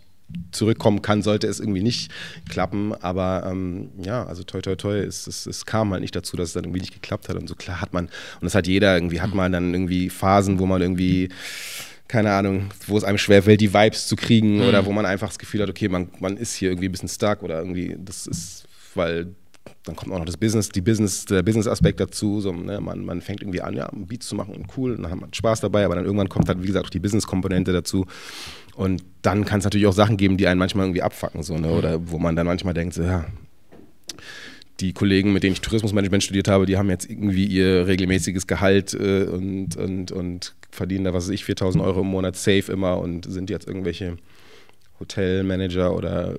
zurückkommen kann, sollte es irgendwie nicht klappen. Aber ähm, ja, also toi toi toi, es, es, es, kam halt nicht dazu, dass es dann irgendwie nicht geklappt hat. Und so klar hat man, und das hat jeder, irgendwie hat man dann irgendwie Phasen, wo man irgendwie keine Ahnung, wo es einem schwerfällt, die Vibes zu kriegen mhm. oder wo man einfach das Gefühl hat, okay, man, man ist hier irgendwie ein bisschen stuck oder irgendwie, das ist, weil dann kommt auch noch das Business, die Business, der Business-Aspekt dazu. So, ne, man, man fängt irgendwie an, ja, Beats zu machen und cool, und dann hat man Spaß dabei, aber dann irgendwann kommt halt, wie gesagt, auch die Business-Komponente dazu. Und dann kann es natürlich auch Sachen geben, die einen manchmal irgendwie abfacken, so, ne? Oder wo man dann manchmal denkt, so, ja, die Kollegen, mit denen ich Tourismusmanagement studiert habe, die haben jetzt irgendwie ihr regelmäßiges Gehalt äh, und, und, und verdienen da, was weiß ich, 4000 Euro im Monat safe immer und sind jetzt irgendwelche Hotelmanager oder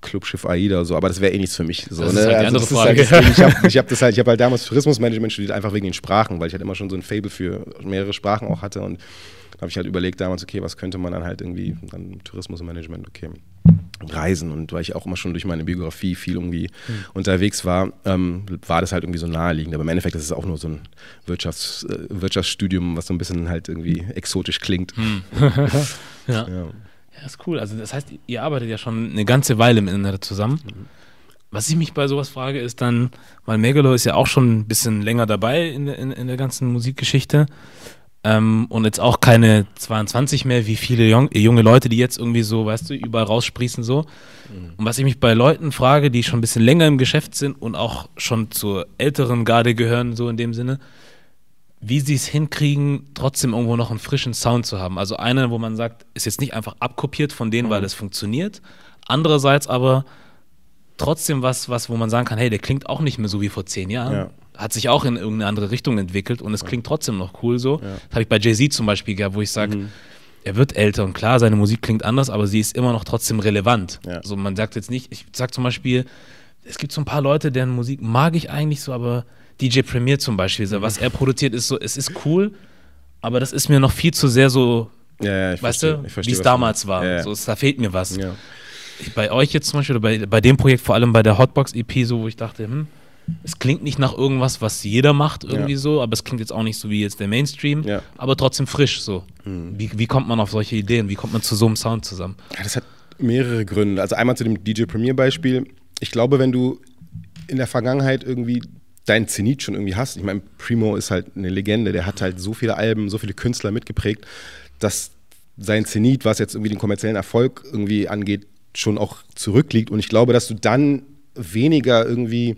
Clubschiff AIDA oder so, aber das wäre eh nichts für mich. So, das ne? ist halt die also andere Frage. Halt, ich habe hab das halt, ich habe halt damals Tourismusmanagement studiert, einfach wegen den Sprachen, weil ich halt immer schon so ein Fable für mehrere Sprachen auch hatte und da habe ich halt überlegt damals, okay, was könnte man dann halt irgendwie, dann Tourismusmanagement, okay, Reisen und weil ich auch immer schon durch meine Biografie viel irgendwie mhm. unterwegs war, ähm, war das halt irgendwie so naheliegend. Aber im Endeffekt ist es auch nur so ein Wirtschafts-, äh, Wirtschaftsstudium, was so ein bisschen halt irgendwie exotisch klingt. Mhm. ja. ja. Ja, ist cool. Also das heißt, ihr arbeitet ja schon eine ganze Weile miteinander zusammen. Mhm. Was ich mich bei sowas frage, ist dann, weil Megalo ist ja auch schon ein bisschen länger dabei in, in, in der ganzen Musikgeschichte ähm, und jetzt auch keine 22 mehr, wie viele jung, junge Leute, die jetzt irgendwie so, weißt du, überall raussprießen so. Mhm. Und was ich mich bei Leuten frage, die schon ein bisschen länger im Geschäft sind und auch schon zur älteren Garde gehören, so in dem Sinne, wie sie es hinkriegen, trotzdem irgendwo noch einen frischen Sound zu haben. Also einer, wo man sagt, ist jetzt nicht einfach abkopiert von denen, mhm. weil es funktioniert. Andererseits aber trotzdem was, was, wo man sagen kann, hey, der klingt auch nicht mehr so wie vor zehn Jahren. Ja. Hat sich auch in irgendeine andere Richtung entwickelt und es klingt trotzdem noch cool so. Ja. Das habe ich bei Jay-Z zum Beispiel gehabt, wo ich sage, mhm. er wird älter und klar, seine Musik klingt anders, aber sie ist immer noch trotzdem relevant. Ja. Also man sagt jetzt nicht, ich sage zum Beispiel, es gibt so ein paar Leute, deren Musik mag ich eigentlich so, aber DJ Premier zum Beispiel, so, was er produziert, ist so, es ist cool, aber das ist mir noch viel zu sehr so, ja, ja, weißt verstehe, du, wie es damals war. Ja, so, es, da fehlt mir was. Bei euch jetzt zum Beispiel, oder bei, bei dem Projekt, vor allem bei der Hotbox EP, so, wo ich dachte, hm, es klingt nicht nach irgendwas, was jeder macht, irgendwie so, aber es klingt jetzt auch nicht so wie jetzt der Mainstream, aber trotzdem frisch so. Mhm. Wie, wie kommt man auf solche Ideen? Wie kommt man zu so einem Sound zusammen? das hat mehrere Gründe. Also einmal zu dem DJ Premier Beispiel. Ich glaube, wenn du in der Vergangenheit irgendwie deinen Zenit schon irgendwie hast. Ich meine, Primo ist halt eine Legende, der hat halt so viele Alben, so viele Künstler mitgeprägt, dass sein Zenit, was jetzt irgendwie den kommerziellen Erfolg irgendwie angeht, schon auch zurückliegt. Und ich glaube, dass du dann weniger irgendwie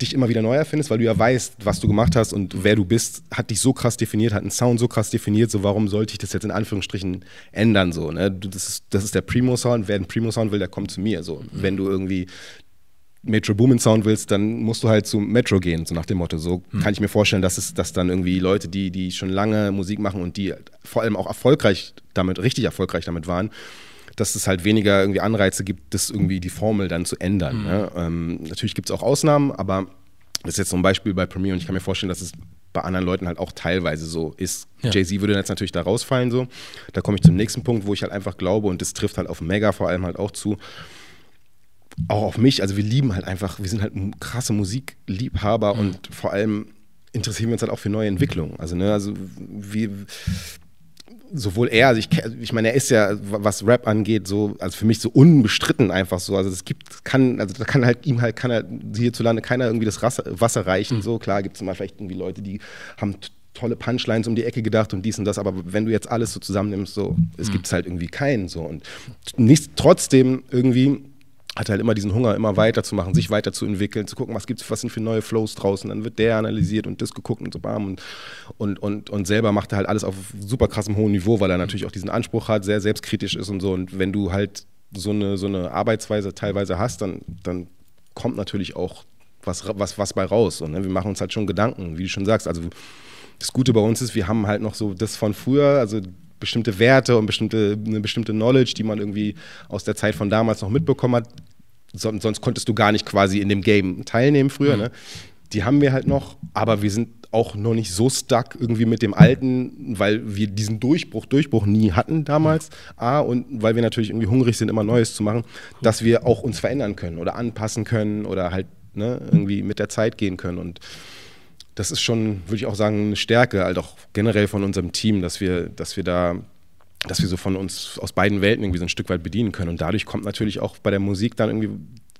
dich immer wieder neu erfindest, weil du ja weißt, was du gemacht hast und wer du bist, hat dich so krass definiert, hat einen Sound so krass definiert, so warum sollte ich das jetzt in Anführungsstrichen ändern, so, ne? Das ist, das ist der Primo-Sound, wer einen Primo-Sound will, der kommt zu mir, so. Mhm. Wenn du irgendwie Metro Boomin Sound willst, dann musst du halt zu Metro gehen, so nach dem Motto. So hm. kann ich mir vorstellen, dass es dass dann irgendwie Leute, die, die schon lange Musik machen und die vor allem auch erfolgreich damit, richtig erfolgreich damit waren, dass es halt weniger irgendwie Anreize gibt, das irgendwie die Formel dann zu ändern. Mhm. Ne? Ähm, natürlich gibt es auch Ausnahmen, aber das ist jetzt so ein Beispiel bei Premiere und ich kann mir vorstellen, dass es bei anderen Leuten halt auch teilweise so ist. Ja. Jay-Z würde jetzt natürlich da rausfallen so. Da komme ich zum nächsten Punkt, wo ich halt einfach glaube und das trifft halt auf Mega vor allem halt auch zu auch auf mich, also wir lieben halt einfach, wir sind halt krasse Musikliebhaber mhm. und vor allem interessieren wir uns halt auch für neue Entwicklungen. Also, ne, also wie sowohl er, also ich, ich meine, er ist ja, was Rap angeht, so, also für mich so unbestritten einfach so. Also es gibt, kann, also da kann halt ihm halt, kann er hierzulande keiner irgendwie das Wasser reichen. Mhm. So, klar gibt es mal vielleicht irgendwie Leute, die haben tolle Punchlines um die Ecke gedacht und dies und das, aber wenn du jetzt alles so zusammennimmst, so, es mhm. gibt halt irgendwie keinen so. Und nicht trotzdem irgendwie hat halt immer diesen Hunger, immer weiterzumachen, sich weiterzuentwickeln, zu gucken, was gibt's, was sind für neue Flows draußen. Dann wird der analysiert und das geguckt und so bam und, und, und, und selber macht er halt alles auf super krassem hohen Niveau, weil er natürlich auch diesen Anspruch hat, sehr selbstkritisch ist und so. Und wenn du halt so eine, so eine Arbeitsweise teilweise hast, dann, dann kommt natürlich auch was, was, was bei raus. Und ne, wir machen uns halt schon Gedanken, wie du schon sagst. Also das Gute bei uns ist, wir haben halt noch so das von früher, also bestimmte Werte und bestimmte, eine bestimmte Knowledge, die man irgendwie aus der Zeit von damals noch mitbekommen hat. sonst konntest du gar nicht quasi in dem Game teilnehmen früher. Mhm. Ne? Die haben wir halt noch, aber wir sind auch noch nicht so stuck irgendwie mit dem Alten, weil wir diesen Durchbruch, Durchbruch nie hatten damals. A, und weil wir natürlich irgendwie hungrig sind, immer Neues zu machen, dass wir auch uns verändern können oder anpassen können oder halt ne, irgendwie mit der Zeit gehen können. Und das ist schon, würde ich auch sagen, eine Stärke, halt auch generell von unserem Team, dass wir, dass wir da, dass wir so von uns aus beiden Welten irgendwie so ein Stück weit bedienen können. Und dadurch kommt natürlich auch bei der Musik dann irgendwie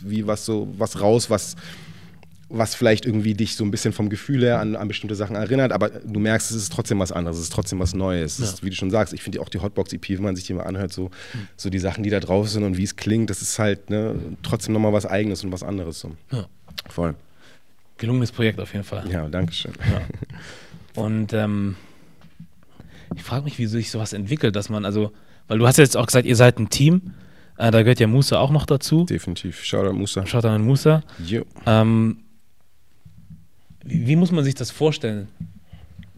wie was so was raus, was was vielleicht irgendwie dich so ein bisschen vom Gefühl her an, an, bestimmte Sachen erinnert, aber du merkst, es ist trotzdem was anderes, es ist trotzdem was Neues. Ja. Ist, wie du schon sagst, ich finde auch die Hotbox-EP, wenn man sich die mal anhört, so, mhm. so die Sachen, die da drauf sind und wie es klingt, das ist halt ne, trotzdem nochmal was Eigenes und was anderes. So. Ja. Voll. Gelungenes Projekt auf jeden Fall. Ja, danke schön. Ja. Und ähm, ich frage mich, wie sich sowas entwickelt, dass man, also, weil du hast jetzt auch gesagt, ihr seid ein Team, äh, da gehört ja Musa auch noch dazu. Definitiv. Shoutout Musa. Shoutout an Musa. Ähm, wie, wie, muss man sich das vorstellen?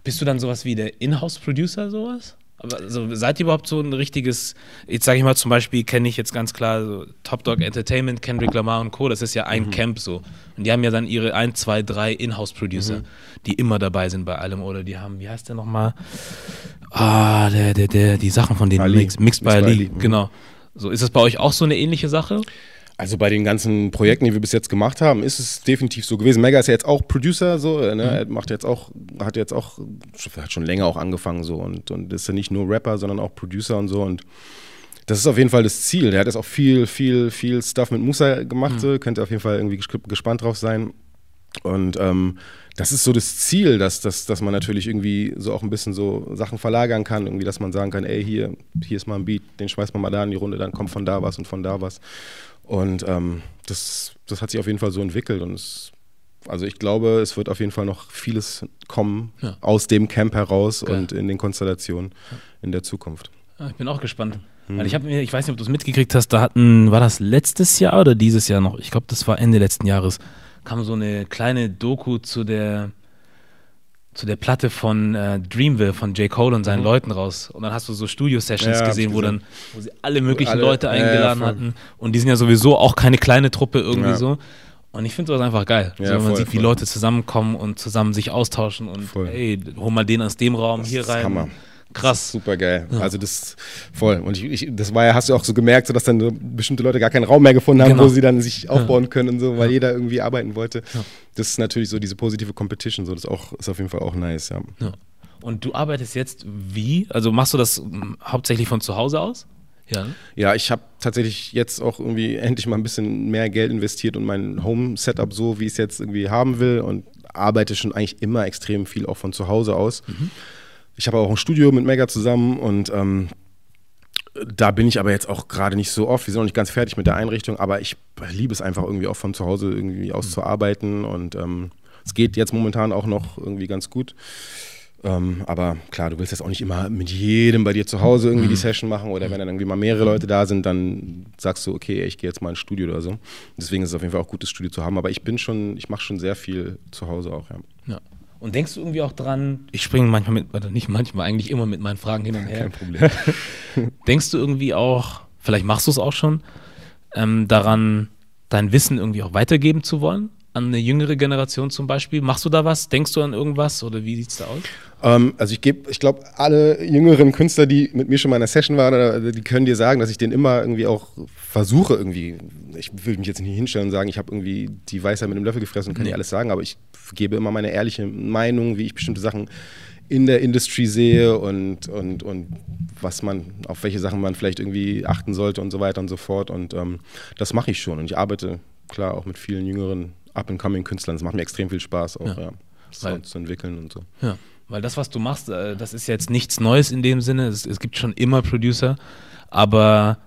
Bist du dann sowas wie der Inhouse-Producer, sowas? Aber also, seid ihr überhaupt so ein richtiges, jetzt sage ich mal zum Beispiel, kenne ich jetzt ganz klar so Top Dog Entertainment, Kendrick Lamar und Co., das ist ja ein mhm. Camp so. Und die haben ja dann ihre ein, zwei, drei Inhouse-Producer, mhm. die immer dabei sind bei allem. Oder die haben, wie heißt der nochmal? Ah, der, der, der, die Sachen von denen, Mixed, Mixed by Ali, mhm. genau. So, ist das bei euch auch so eine ähnliche Sache? Also bei den ganzen Projekten, die wir bis jetzt gemacht haben, ist es definitiv so gewesen. Mega ist ja jetzt auch Producer, so, ne? Mhm. er macht jetzt auch, hat jetzt auch, hat schon länger auch angefangen so und, und ist ja nicht nur Rapper, sondern auch Producer und so und das ist auf jeden Fall das Ziel. Der hat jetzt auch viel, viel, viel Stuff mit Musa gemacht, mhm. so. könnte auf jeden Fall irgendwie gespannt drauf sein. Und ähm, das ist so das Ziel, dass, dass, dass man natürlich irgendwie so auch ein bisschen so Sachen verlagern kann, irgendwie, dass man sagen kann, ey, hier, hier ist mal ein Beat, den schmeißt man mal da in die Runde, dann kommt von da was und von da was. Und ähm, das, das hat sich auf jeden Fall so entwickelt und es, also ich glaube, es wird auf jeden Fall noch vieles kommen ja. aus dem Camp heraus Geil. und in den Konstellationen in der Zukunft. Ja, ich bin auch gespannt. Hm. Weil ich habe mir, ich weiß nicht, ob du es mitgekriegt hast, da hatten, war das letztes Jahr oder dieses Jahr noch? Ich glaube, das war Ende letzten Jahres, kam so eine kleine Doku zu der zu der Platte von äh, Dreamville von J. Cole und seinen mhm. Leuten raus. Und dann hast du so Studio-Sessions ja, gesehen, wo dann, wo sie alle möglichen alle, Leute eingeladen ja, hatten. Und die sind ja sowieso auch keine kleine Truppe irgendwie so. Und ich finde sowas einfach geil. Ja, so, wenn man voll, sieht, wie Leute zusammenkommen und zusammen sich austauschen und voll. ey, hol mal den aus dem Raum das hier rein. Hammer. Krass. Super geil. Ja. Also das voll. Und ich, ich, das war ja, hast du auch so gemerkt, so dass dann bestimmte Leute gar keinen Raum mehr gefunden haben, genau. wo sie dann sich aufbauen ja. können und so, weil ja. jeder irgendwie arbeiten wollte. Das ist natürlich so diese positive Competition, so das auch, ist auf jeden Fall auch nice, ja. Und du arbeitest jetzt wie? Also machst du das hm, hauptsächlich von zu Hause aus? Ja, ja ich habe tatsächlich jetzt auch irgendwie endlich mal ein bisschen mehr Geld investiert und mein Home-Setup so, wie ich es jetzt irgendwie haben will und arbeite schon eigentlich immer extrem viel auch von zu Hause aus. Mhm. Ich habe auch ein Studio mit Mega zusammen und ähm, da bin ich aber jetzt auch gerade nicht so oft. Wir sind noch nicht ganz fertig mit der Einrichtung, aber ich liebe es einfach irgendwie auch von zu Hause irgendwie aus zu arbeiten und ähm, es geht jetzt momentan auch noch irgendwie ganz gut. Ähm, aber klar, du willst jetzt auch nicht immer mit jedem bei dir zu Hause irgendwie die mhm. Session machen oder wenn dann irgendwie mal mehrere Leute da sind, dann sagst du, okay, ich gehe jetzt mal ins Studio oder so. Deswegen ist es auf jeden Fall auch gut, das Studio zu haben. Aber ich bin schon, ich mache schon sehr viel zu Hause auch, ja. ja. Und denkst du irgendwie auch dran, ich springe manchmal mit, oder nicht manchmal, eigentlich immer mit meinen Fragen hin und her. Kein Problem. denkst du irgendwie auch, vielleicht machst du es auch schon, ähm, daran, dein Wissen irgendwie auch weitergeben zu wollen? An eine jüngere Generation zum Beispiel? Machst du da was? Denkst du an irgendwas oder wie sieht es da aus? Ähm, also ich gebe, ich glaube, alle jüngeren Künstler, die mit mir schon mal in einer Session waren, die können dir sagen, dass ich den immer irgendwie auch versuche irgendwie. Ich will mich jetzt nicht hinstellen und sagen, ich habe irgendwie die Weisheit mit dem Löffel gefressen und kann nee. dir alles sagen, aber ich gebe immer meine ehrliche Meinung, wie ich bestimmte Sachen in der Industrie sehe und, und, und was man, auf welche Sachen man vielleicht irgendwie achten sollte und so weiter und so fort. Und ähm, das mache ich schon. Und ich arbeite klar auch mit vielen jüngeren Up-and-Coming-Künstlern. Es macht mir extrem viel Spaß, auch ja. Ja, Sound zu entwickeln und so. Ja. Weil das, was du machst, äh, das ist jetzt nichts Neues in dem Sinne. Es, es gibt schon immer Producer, aber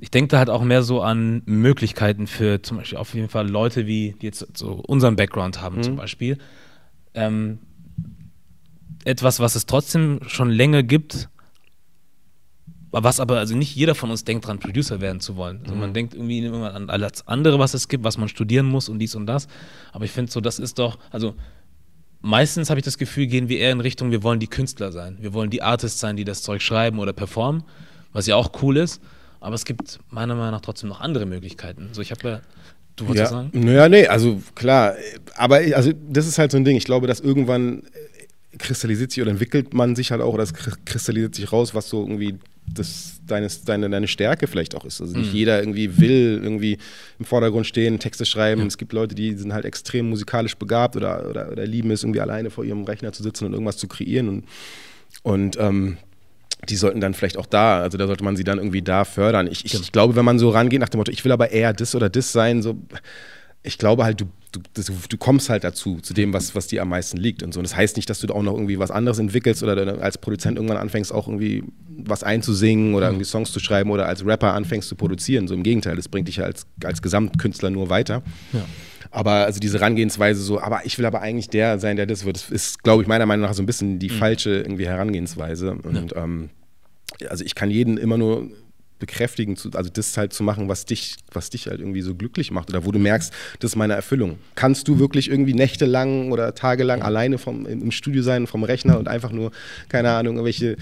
ich denke da halt auch mehr so an Möglichkeiten für zum Beispiel auf jeden Fall Leute, wie die jetzt so unseren Background haben, mhm. zum Beispiel. Ähm, etwas, was es trotzdem schon länger gibt, was aber, also nicht jeder von uns denkt dran, Producer werden zu wollen. Also mhm. man denkt irgendwie immer an alles andere, was es gibt, was man studieren muss und dies und das. Aber ich finde so, das ist doch, also meistens habe ich das Gefühl, gehen wir eher in Richtung, wir wollen die Künstler sein. Wir wollen die Artists sein, die das Zeug schreiben oder performen, was ja auch cool ist. Aber es gibt meiner Meinung nach trotzdem noch andere Möglichkeiten. So, ich habe ja Du wolltest ja, sagen? Naja, nee, also klar. Aber also das ist halt so ein Ding. Ich glaube, dass irgendwann kristallisiert sich oder entwickelt man sich halt auch, oder es kristallisiert sich raus, was so irgendwie das, deine, deine, deine Stärke vielleicht auch ist. Also nicht mhm. jeder irgendwie will irgendwie im Vordergrund stehen, Texte schreiben. Ja. Es gibt Leute, die sind halt extrem musikalisch begabt oder, oder, oder lieben es, irgendwie alleine vor ihrem Rechner zu sitzen und irgendwas zu kreieren. Und, und ähm, die sollten dann vielleicht auch da, also da sollte man sie dann irgendwie da fördern. Ich, ich, ich glaube, wenn man so rangeht nach dem Motto, ich will aber eher das oder das sein, so ich glaube halt, du, du, du kommst halt dazu, zu dem, was, was dir am meisten liegt und so. Und das heißt nicht, dass du da auch noch irgendwie was anderes entwickelst oder als Produzent irgendwann anfängst, auch irgendwie was einzusingen oder irgendwie Songs zu schreiben oder als Rapper anfängst zu produzieren. So im Gegenteil, das bringt dich ja als, als Gesamtkünstler nur weiter. Ja. Aber also diese Herangehensweise so, aber ich will aber eigentlich der sein, der das wird, das ist, glaube ich, meiner Meinung nach so ein bisschen die mhm. falsche irgendwie Herangehensweise. Und ja. ähm, also ich kann jeden immer nur bekräftigen, zu, also das halt zu machen, was dich, was dich halt irgendwie so glücklich macht oder wo du merkst, das ist meine Erfüllung. Kannst du wirklich irgendwie nächtelang oder tagelang alleine vom, im Studio sein, vom Rechner und einfach nur, keine Ahnung, irgendwelche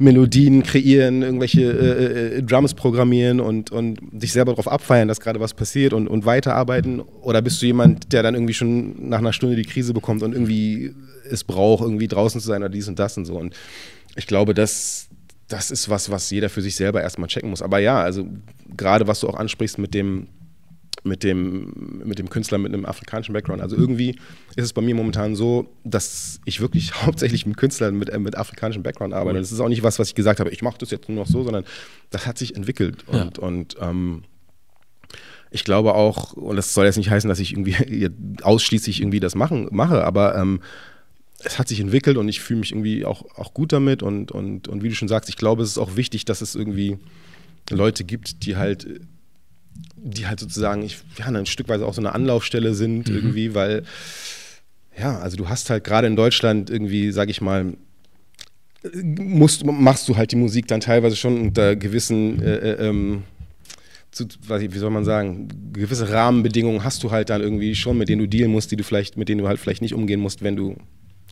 Melodien kreieren, irgendwelche äh, äh, Drums programmieren und, und dich selber darauf abfeiern, dass gerade was passiert und, und weiterarbeiten? Oder bist du jemand, der dann irgendwie schon nach einer Stunde die Krise bekommt und irgendwie es braucht, irgendwie draußen zu sein oder dies und das und so? Und ich glaube, das, das ist was, was jeder für sich selber erstmal checken muss. Aber ja, also gerade was du auch ansprichst mit dem, mit dem, mit dem Künstler mit einem afrikanischen Background. Also irgendwie ist es bei mir momentan so, dass ich wirklich hauptsächlich mit Künstlern mit, äh, mit afrikanischem Background arbeite. Das ist auch nicht was, was ich gesagt habe, ich mache das jetzt nur noch so, sondern das hat sich entwickelt. Und, ja. und ähm, ich glaube auch, und das soll jetzt nicht heißen, dass ich irgendwie ausschließlich irgendwie das machen, mache, aber ähm, es hat sich entwickelt und ich fühle mich irgendwie auch, auch gut damit und, und, und wie du schon sagst, ich glaube, es ist auch wichtig, dass es irgendwie Leute gibt, die halt, die halt sozusagen, ich, ja, ein Stückweise auch so eine Anlaufstelle sind mhm. irgendwie, weil, ja, also du hast halt gerade in Deutschland irgendwie, sag ich mal, musst, machst du halt die Musik dann teilweise schon unter gewissen, äh, äh ähm, zu, wie soll man sagen, gewisse Rahmenbedingungen hast du halt dann irgendwie schon, mit denen du dealen musst, die du vielleicht, mit denen du halt vielleicht nicht umgehen musst, wenn du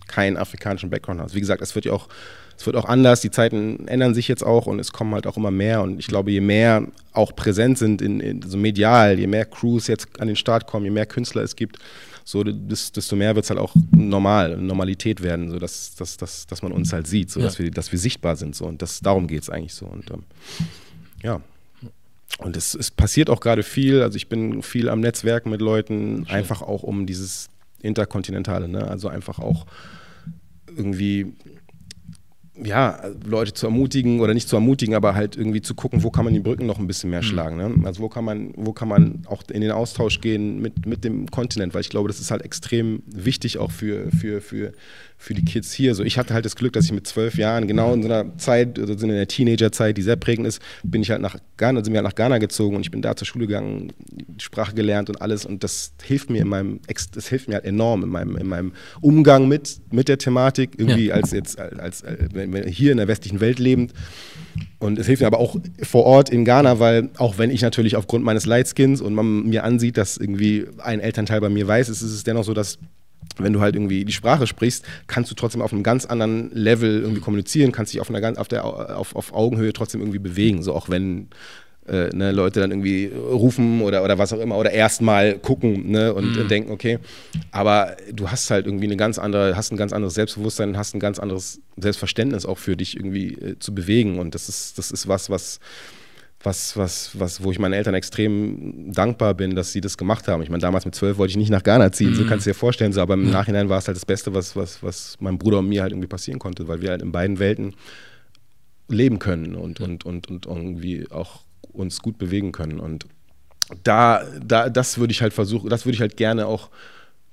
keinen afrikanischen Background hast. Wie gesagt, es wird ja auch, es wird auch anders, die Zeiten ändern sich jetzt auch und es kommen halt auch immer mehr und ich glaube, je mehr auch präsent sind in, in so medial, je mehr Crews jetzt an den Start kommen, je mehr Künstler es gibt, so desto mehr wird es halt auch normal, Normalität werden, so dass, dass, dass, dass man uns halt sieht, so ja. dass, wir, dass wir sichtbar sind so und das, darum geht es eigentlich so und ähm, ja. Und es, es passiert auch gerade viel, also ich bin viel am Netzwerken mit Leuten, Schön. einfach auch um dieses Interkontinentale, ne? also einfach auch irgendwie ja, Leute zu ermutigen oder nicht zu ermutigen, aber halt irgendwie zu gucken, wo kann man die Brücken noch ein bisschen mehr mhm. schlagen. Ne? Also wo kann man, wo kann man auch in den Austausch gehen mit, mit dem Kontinent, weil ich glaube, das ist halt extrem wichtig auch für, für, für, für die Kids hier. So, ich hatte halt das Glück, dass ich mit zwölf Jahren, genau in so einer Zeit, also in der Teenagerzeit, die sehr prägend ist, bin ich halt nach Ghana, sind wir halt nach Ghana gezogen und ich bin da zur Schule gegangen, Sprache gelernt und alles. Und das hilft mir in meinem, das hilft mir halt enorm in meinem, in meinem Umgang mit, mit der Thematik, irgendwie ja. als jetzt, als, als, hier in der westlichen Welt lebend. Und es hilft mir aber auch vor Ort in Ghana, weil auch wenn ich natürlich aufgrund meines Lightskins und man mir ansieht, dass irgendwie ein Elternteil bei mir weiß, ist es dennoch so, dass wenn du halt irgendwie die Sprache sprichst, kannst du trotzdem auf einem ganz anderen Level irgendwie kommunizieren, kannst dich auf einer ganz auf der auf, auf Augenhöhe trotzdem irgendwie bewegen, so auch wenn äh, ne, Leute dann irgendwie rufen oder, oder was auch immer oder erstmal gucken ne, und, mhm. denken, okay, aber du hast halt irgendwie eine ganz andere, hast ein ganz anderes Selbstbewusstsein, hast ein ganz anderes Selbstverständnis auch für dich irgendwie äh, zu bewegen. Und das ist, das ist was, was was, was, was, wo ich meinen Eltern extrem dankbar bin, dass sie das gemacht haben. Ich meine, damals mit zwölf wollte ich nicht nach Ghana ziehen, mhm. so kannst du dir vorstellen, so, aber im Nachhinein war es halt das Beste, was, was, was meinem Bruder und mir halt irgendwie passieren konnte, weil wir halt in beiden Welten leben können und, und, und, und irgendwie auch uns gut bewegen können. Und da, da, das würde ich halt versuchen, das würde ich halt gerne auch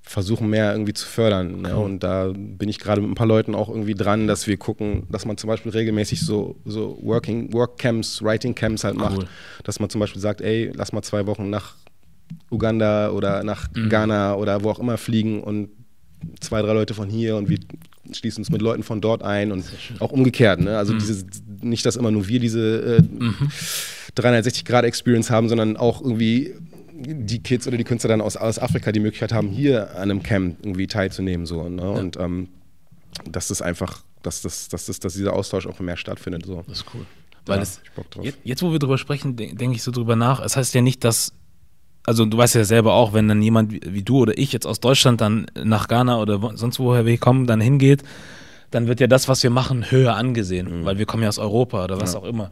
versuchen mehr irgendwie zu fördern. Ne? Und da bin ich gerade mit ein paar Leuten auch irgendwie dran, dass wir gucken, dass man zum Beispiel regelmäßig so, so Working, Work Camps, Writing Camps halt macht. Cool. Dass man zum Beispiel sagt, ey, lass mal zwei Wochen nach Uganda oder nach mhm. Ghana oder wo auch immer fliegen und zwei, drei Leute von hier und wir schließen uns mit Leuten von dort ein und auch umgekehrt. Ne? Also mhm. diese, nicht, dass immer nur wir diese äh, mhm. 360-Grad-Experience haben, sondern auch irgendwie die Kids oder die Künstler dann aus, aus Afrika die Möglichkeit haben, hier an einem Camp irgendwie teilzunehmen. So, ne? Ja. Und ähm, dass das einfach, dass, das, dass, das, dass dieser Austausch auch mehr stattfindet. So. Das ist cool. Weil ja, es, jetzt, jetzt, wo wir drüber sprechen, denke ich so drüber nach. Es heißt ja nicht, dass also du weißt ja selber auch, wenn dann jemand wie, wie, du oder ich jetzt aus Deutschland dann nach Ghana oder sonst woher wir kommen, dann hingeht, dann wird ja das, was wir machen, höher angesehen, mhm. weil wir kommen ja aus Europa oder was ja. auch immer.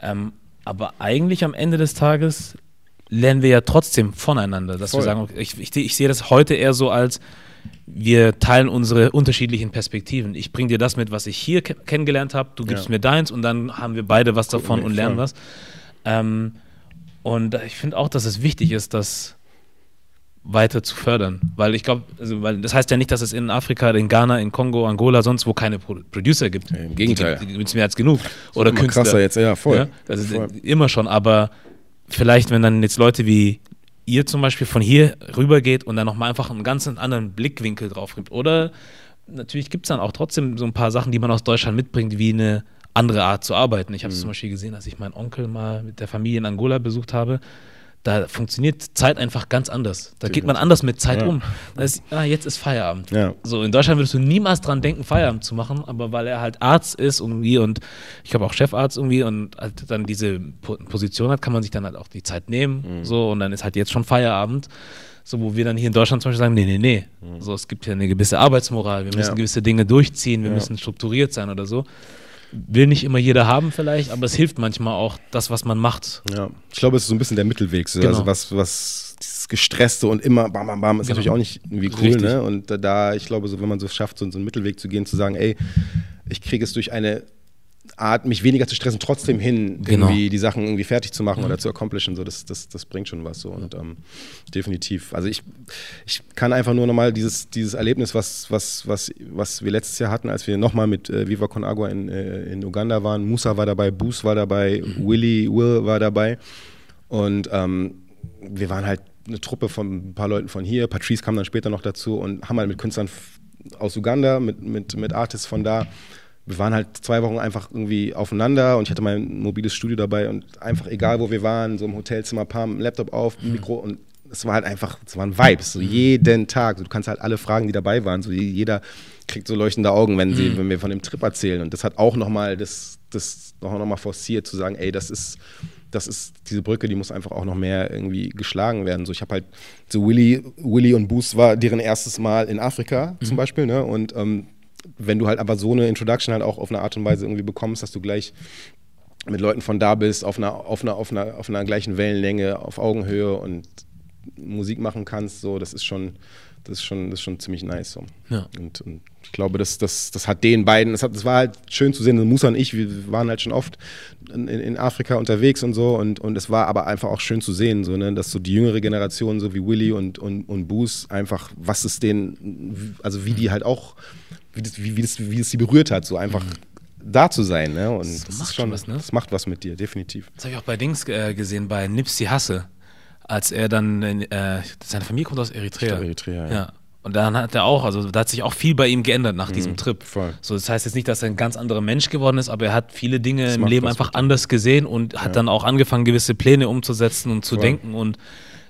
Ähm, aber eigentlich am Ende des Tages lernen wir ja trotzdem voneinander, dass Voll. wir sagen, ich, ich, ich sehe das heute eher so als, wir teilen unsere unterschiedlichen Perspektiven. Ich bringe dir das mit, was ich hier kennengelernt habe, du gibst ja. mir deins und dann haben wir beide was davon und lernen was. Ähm, und ich finde auch, dass es wichtig ist, das weiter zu fördern. Weil ich glaube, also, weil das heißt ja nicht, dass es in Afrika, in Ghana, in Kongo, Angola, sonst wo keine Pro Producer gibt. Ja, Im Gegenteil. Die, gibt es mehr als genug. Oder Künstler. krasser jetzt, ja, voll. Ja? Also voll. immer schon, aber vielleicht, wenn dann jetzt Leute wie ihr zum Beispiel von hier rüber geht und dann nochmal einfach einen ganz anderen Blickwinkel drauf gibt. Oder natürlich gibt es dann auch trotzdem so ein paar Sachen, die man aus Deutschland mitbringt, wie eine andere Art zu arbeiten. Ich habe es mhm. zum Beispiel gesehen, als ich meinen Onkel mal mit der Familie in Angola besucht habe. Da funktioniert Zeit einfach ganz anders. Da geht man anders mit Zeit ja. um. Ist, ah, jetzt ist Feierabend. Ja. So in Deutschland würdest du niemals dran denken, Feierabend zu machen, aber weil er halt Arzt ist irgendwie und ich glaube auch Chefarzt irgendwie und halt dann diese Position hat, kann man sich dann halt auch die Zeit nehmen. Mhm. So und dann ist halt jetzt schon Feierabend. So, wo wir dann hier in Deutschland zum Beispiel sagen, nee, nee, nee. Mhm. So, es gibt ja eine gewisse Arbeitsmoral, wir müssen ja. gewisse Dinge durchziehen, wir müssen strukturiert sein oder so will nicht immer jeder haben vielleicht, aber es hilft manchmal auch, das, was man macht. Ja, ich glaube, es ist so ein bisschen der Mittelweg. So. Also genau. Also was, was dieses Gestresste und immer bam, bam, bam ist genau. natürlich auch nicht irgendwie cool. Ne? Und da, ich glaube, so, wenn man so schafft, so, so einen Mittelweg zu gehen, zu sagen, ey, ich kriege es durch eine Art, mich weniger zu stressen, trotzdem hin, genau. irgendwie die Sachen irgendwie fertig zu machen mhm. oder zu accomplishen. So, das, das, das bringt schon was so. Und ähm, definitiv. Also ich, ich kann einfach nur nochmal dieses, dieses Erlebnis, was, was, was, was wir letztes Jahr hatten, als wir nochmal mit äh, Viva Con Agua in, äh, in Uganda waren. Musa war dabei, Boos war dabei, mhm. Willy, Will war dabei. Und ähm, wir waren halt eine Truppe von ein paar Leuten von hier. Patrice kam dann später noch dazu und haben halt mit Künstlern aus Uganda, mit, mit, mit Artists von da wir waren halt zwei Wochen einfach irgendwie aufeinander und ich hatte mein mobiles Studio dabei und einfach egal wo wir waren, so im Hotelzimmer, Palm, Laptop auf, mhm. Mikro und es war halt einfach, es waren Vibes, so mhm. jeden Tag. du kannst halt alle fragen, die dabei waren, so jeder kriegt so leuchtende Augen, wenn sie, mhm. wenn wir von dem Trip erzählen. Und das hat auch nochmal das, das noch mal forciert, zu sagen, ey, das ist, das ist, diese Brücke, die muss einfach auch noch mehr irgendwie geschlagen werden. So, ich habe halt, so Willy, Willy und Boost war deren erstes Mal in Afrika mhm. zum Beispiel, ne? Und ähm, wenn du halt aber so eine Introduction halt auch auf eine Art und Weise irgendwie bekommst, dass du gleich mit Leuten von da bist, auf einer, auf einer, auf einer, auf einer gleichen Wellenlänge, auf Augenhöhe und Musik machen kannst, so, das ist schon, das ist schon, das ist schon ziemlich nice. So. Ja. Und, und, ich glaube, das, das, das hat den beiden, das, hat, das war halt schön zu sehen. Musa und ich, wir waren halt schon oft in, in, Afrika unterwegs und so. Und, und es war aber einfach auch schön zu sehen, so, ne, dass so die jüngere Generation, so wie Willy und, und, und Boos, einfach, was es denen, also wie die halt auch wie das, wie, wie, das, wie das sie berührt hat, so einfach mhm. da zu sein. Ne? Und das, das macht schon was, ne? Das macht was mit dir, definitiv. Das habe ich auch bei Dings äh, gesehen, bei Nipsey Hasse, als er dann, äh, seine Familie kommt aus Eritrea. Eritrea, ja. ja. Und dann hat er auch, also da hat sich auch viel bei ihm geändert nach mhm, diesem Trip. Voll. So, das heißt jetzt nicht, dass er ein ganz anderer Mensch geworden ist, aber er hat viele Dinge das im Leben einfach anders gesehen und ja. hat dann auch angefangen, gewisse Pläne umzusetzen und zu voll. denken und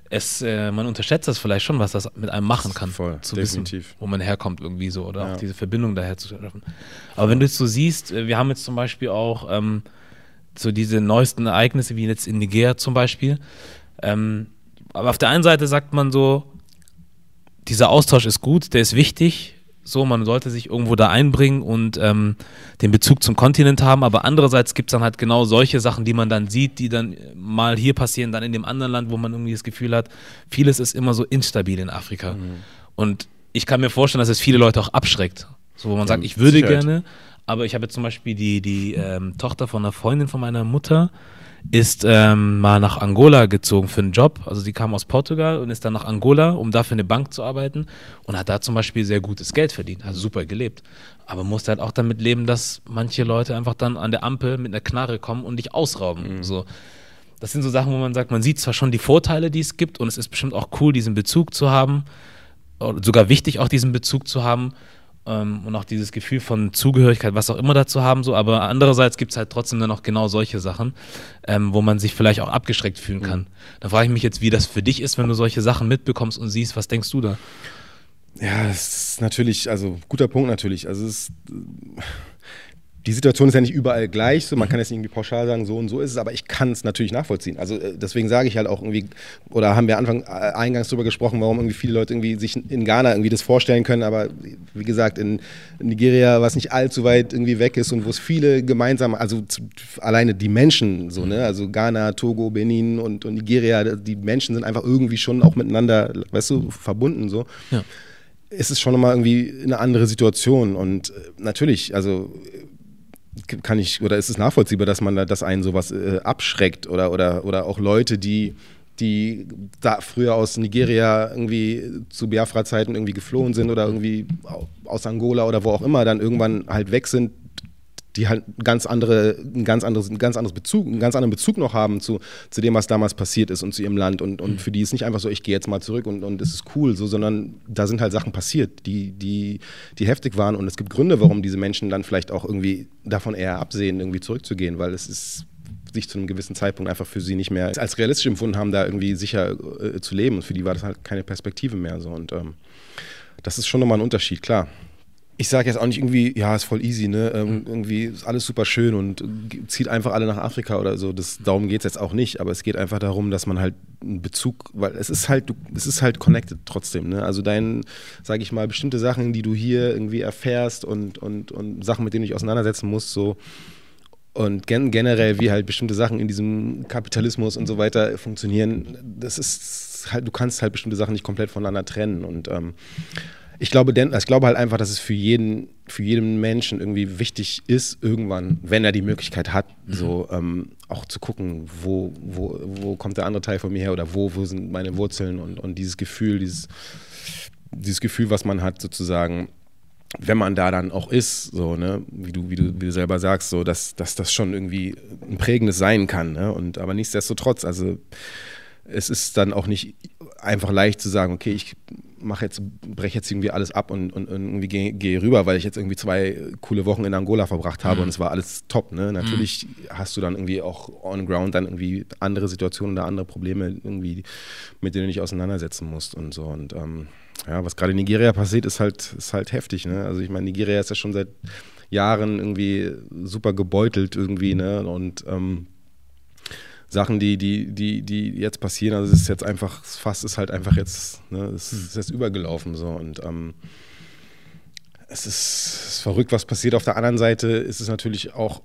es, äh, man unterschätzt das vielleicht schon, was das mit einem machen kann. Voll, zu definitiv. wissen, wo man herkommt irgendwie so oder ja. auch diese Verbindung daher zu schaffen. Aber wenn du es so siehst, äh, wir haben jetzt zum Beispiel auch ähm, so diese neuesten Ereignisse, wie jetzt in Nigeria zum Beispiel. Ähm, aber auf der einen Seite sagt man so, dieser Austausch ist gut, der ist wichtig, so, man sollte sich irgendwo da einbringen und ähm, den Bezug zum Kontinent haben, aber andererseits gibt es dann halt genau solche Sachen, die man dann sieht, die dann mal hier passieren, dann in dem anderen Land, wo man irgendwie das Gefühl hat, vieles ist immer so instabil in Afrika. Mhm. Und ich kann mir vorstellen, dass es viele Leute auch abschreckt. So, wo man sagt, ich würde gerne, aber ich habe jetzt zum Beispiel die, die ähm, Tochter von einer Freundin von meiner Mutter, ist ähm, mal nach Angola gezogen für einen Job. Also sie kam aus Portugal und ist dann nach Angola, um da für eine Bank zu arbeiten und hat da zum Beispiel sehr gutes Geld verdient, hat super gelebt. Aber musste halt auch damit leben, dass manche Leute einfach dann an der Ampel mit einer Knarre kommen und dich ausrauben. Mhm. So. Das sind so Sachen, wo man sagt, man sieht zwar schon die Vorteile, die es gibt und es ist bestimmt auch cool, diesen Bezug zu haben, oder sogar wichtig auch diesen Bezug zu haben, ähm, und auch dieses Gefühl von Zugehörigkeit, was auch immer dazu haben, so, aber andererseits gibt es halt trotzdem dann auch genau solche Sachen, ähm, wo man sich vielleicht auch abgeschreckt fühlen kann. Mhm. Da frage ich mich jetzt, wie das für dich ist, wenn du solche Sachen mitbekommst und siehst, was denkst du da? Ja, das ist natürlich, also guter Punkt natürlich. Also es ist die Situation ist ja nicht überall gleich, so man kann jetzt nicht irgendwie pauschal sagen, so und so ist es, aber ich kann es natürlich nachvollziehen. Also äh, deswegen sage ich halt auch irgendwie, oder haben wir Anfang äh, eingangs darüber gesprochen, warum irgendwie viele Leute irgendwie sich in Ghana irgendwie das vorstellen können, aber wie gesagt, in Nigeria, was nicht allzu weit irgendwie weg ist und wo es viele gemeinsam, also alleine die Menschen so, ne, also Ghana, Togo, Benin und, und Nigeria, die Menschen sind einfach irgendwie schon auch miteinander, weißt du, verbunden so. Ja. Es ist schon nochmal irgendwie eine andere Situation und äh, natürlich, also kann ich, oder ist es nachvollziehbar, dass man da, dass einen sowas äh, abschreckt oder, oder, oder auch Leute, die, die da früher aus Nigeria irgendwie zu Biafra-Zeiten irgendwie geflohen sind oder irgendwie aus Angola oder wo auch immer dann irgendwann halt weg sind, die halt ganz andere, ein ganz anderes, ein ganz anderes Bezug, einen ganz anderen Bezug noch haben zu, zu dem, was damals passiert ist und zu ihrem Land. Und, und mhm. für die ist nicht einfach so, ich gehe jetzt mal zurück und, und es ist cool, so, sondern da sind halt Sachen passiert, die, die, die heftig waren. Und es gibt Gründe, warum diese Menschen dann vielleicht auch irgendwie davon eher absehen, irgendwie zurückzugehen, weil es ist sich zu einem gewissen Zeitpunkt einfach für sie nicht mehr als realistisch empfunden haben, da irgendwie sicher äh, zu leben. Und für die war das halt keine Perspektive mehr. So. Und ähm, das ist schon nochmal ein Unterschied, klar ich sage jetzt auch nicht irgendwie, ja, ist voll easy, ne? Ähm, mhm. irgendwie ist alles super schön und zieht einfach alle nach Afrika oder so. Das, darum geht es jetzt auch nicht, aber es geht einfach darum, dass man halt einen Bezug, weil es ist halt, es ist halt connected trotzdem, ne? Also dein, sage ich mal, bestimmte Sachen, die du hier irgendwie erfährst und, und, und Sachen, mit denen du dich auseinandersetzen musst, so und gen generell, wie halt bestimmte Sachen in diesem Kapitalismus und so weiter funktionieren, das ist halt, du kannst halt bestimmte Sachen nicht komplett voneinander trennen und ähm, ich glaube, denn, ich glaube halt einfach, dass es für jeden, für jeden Menschen irgendwie wichtig ist, irgendwann, wenn er die Möglichkeit hat, mhm. so ähm, auch zu gucken, wo, wo, wo kommt der andere Teil von mir her oder wo, wo sind meine Wurzeln und, und dieses Gefühl, dieses, dieses Gefühl, was man hat, sozusagen, wenn man da dann auch ist, so, ne, wie du, wie du, wie du selber sagst, so, dass, dass das schon irgendwie ein prägendes sein kann, ne? Und aber nichtsdestotrotz, also es ist dann auch nicht einfach leicht zu sagen, okay, ich mache jetzt, breche jetzt irgendwie alles ab und, und, und irgendwie gehe, gehe, rüber, weil ich jetzt irgendwie zwei coole Wochen in Angola verbracht habe mhm. und es war alles top. Ne? Natürlich mhm. hast du dann irgendwie auch on ground dann irgendwie andere Situationen oder andere Probleme irgendwie, mit denen du dich auseinandersetzen musst und so. Und ähm, ja, was gerade in Nigeria passiert, ist halt, ist halt heftig. Ne? Also ich meine, Nigeria ist ja schon seit Jahren irgendwie super gebeutelt irgendwie, ne? Und ähm, Sachen, die, die, die, die jetzt passieren. Also es ist jetzt einfach, das Fass ist halt einfach jetzt, ne, es ist jetzt übergelaufen so. Und ähm, es ist, ist, verrückt, was passiert. Auf der anderen Seite ist es natürlich auch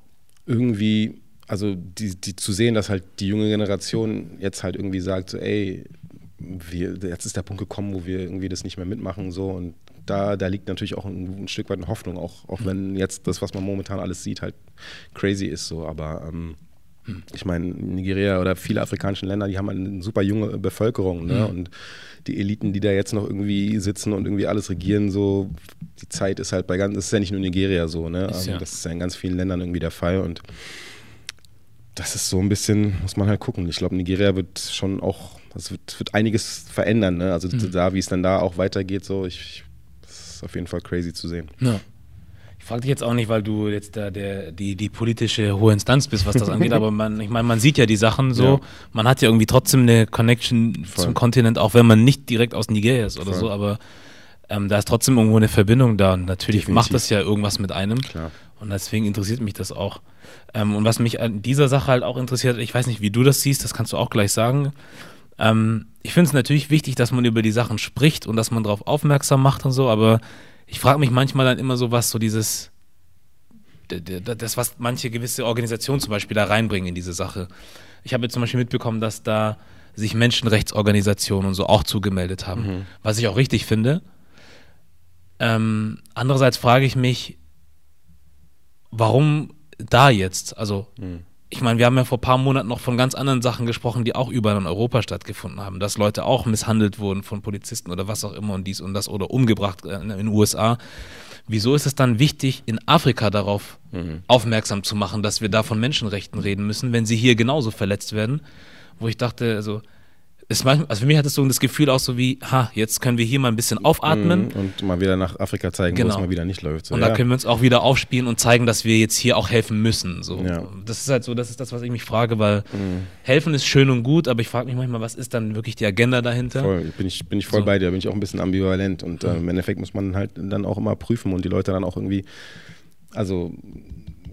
irgendwie, also die, die zu sehen, dass halt die junge Generation jetzt halt irgendwie sagt, so, ey, wir, jetzt ist der Punkt gekommen, wo wir irgendwie das nicht mehr mitmachen so. Und da, da liegt natürlich auch ein, ein Stück weit eine Hoffnung, auch, auch wenn jetzt das, was man momentan alles sieht, halt crazy ist so, aber ähm, ich meine, Nigeria oder viele afrikanische Länder, die haben eine super junge Bevölkerung. Ne? Mhm. Und die Eliten, die da jetzt noch irgendwie sitzen und irgendwie alles regieren, so, die Zeit ist halt bei ganz, das ist ja nicht nur Nigeria so, ne? Ist, ja. Das ist ja in ganz vielen Ländern irgendwie der Fall. Und das ist so ein bisschen, muss man halt gucken. Ich glaube, Nigeria wird schon auch, das wird, wird einiges verändern, ne? Also mhm. da, wie es dann da auch weitergeht, so, ich, das ist auf jeden Fall crazy zu sehen. Ja frage dich jetzt auch nicht, weil du jetzt da der, die, die politische hohe Instanz bist, was das angeht, aber man, ich meine, man sieht ja die Sachen so, ja. man hat ja irgendwie trotzdem eine Connection Voll. zum Kontinent, auch wenn man nicht direkt aus Nigeria ist oder Voll. so, aber ähm, da ist trotzdem irgendwo eine Verbindung da und natürlich Definitiv. macht das ja irgendwas mit einem. Klar. Und deswegen interessiert mich das auch. Ähm, und was mich an dieser Sache halt auch interessiert, ich weiß nicht, wie du das siehst, das kannst du auch gleich sagen. Ähm, ich finde es natürlich wichtig, dass man über die Sachen spricht und dass man darauf aufmerksam macht und so, aber ich frage mich manchmal dann immer so, was so dieses, das, was manche gewisse Organisationen zum Beispiel da reinbringen in diese Sache. Ich habe jetzt zum Beispiel mitbekommen, dass da sich Menschenrechtsorganisationen und so auch zugemeldet haben, mhm. was ich auch richtig finde. Ähm, andererseits frage ich mich, warum da jetzt? Also, mhm. Ich meine, wir haben ja vor ein paar Monaten noch von ganz anderen Sachen gesprochen, die auch überall in Europa stattgefunden haben, dass Leute auch misshandelt wurden von Polizisten oder was auch immer und dies und das oder umgebracht äh, in den USA. Wieso ist es dann wichtig, in Afrika darauf mhm. aufmerksam zu machen, dass wir da von Menschenrechten reden müssen, wenn sie hier genauso verletzt werden? Wo ich dachte, also ist manchmal, also für mich hat es so das Gefühl auch so wie, ha, jetzt können wir hier mal ein bisschen aufatmen. Mhm, und mal wieder nach Afrika zeigen, Genau. wo es mal wieder nicht läuft. So, Und ja. da können wir uns auch wieder aufspielen und zeigen, dass wir jetzt hier auch helfen müssen. So. Ja. Mhm. Das ist halt so, das ist das, was ich mich frage, weil helfen ist schön und gut, aber ich frage mich manchmal, was ist dann wirklich die Agenda dahinter? Voll, bin ich, bin ich voll So. bei dir, bin ich auch ein bisschen ambivalent und äh, im Endeffekt muss man halt dann auch immer prüfen und die Leute dann auch irgendwie, also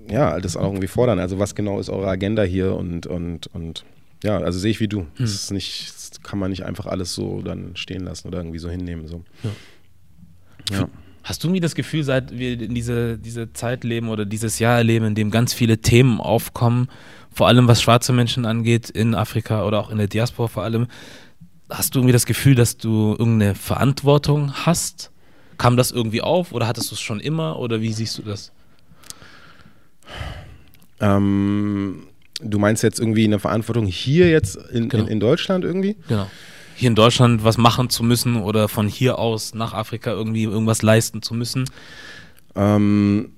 ja, das auch irgendwie fordern. Also was genau ist eure Agenda hier und, und, und ja, also sehe ich wie du. Das ist nicht, das kann man nicht einfach alles so dann stehen lassen oder irgendwie so hinnehmen. So. Ja. Hast du mir das Gefühl, seit wir in diese, diese Zeit leben oder dieses Jahr erleben, in dem ganz viele Themen aufkommen, vor allem was schwarze Menschen angeht, in Afrika oder auch in der Diaspora vor allem, hast du irgendwie das Gefühl, dass du irgendeine Verantwortung hast? Kam das irgendwie auf oder hattest du es schon immer oder wie siehst du das? Ähm, du meinst jetzt irgendwie eine Verantwortung hier jetzt in, Genau. in, in Deutschland irgendwie? Genau. Hier in Deutschland was machen zu müssen oder von hier aus nach Afrika irgendwie irgendwas leisten zu müssen. Ähm,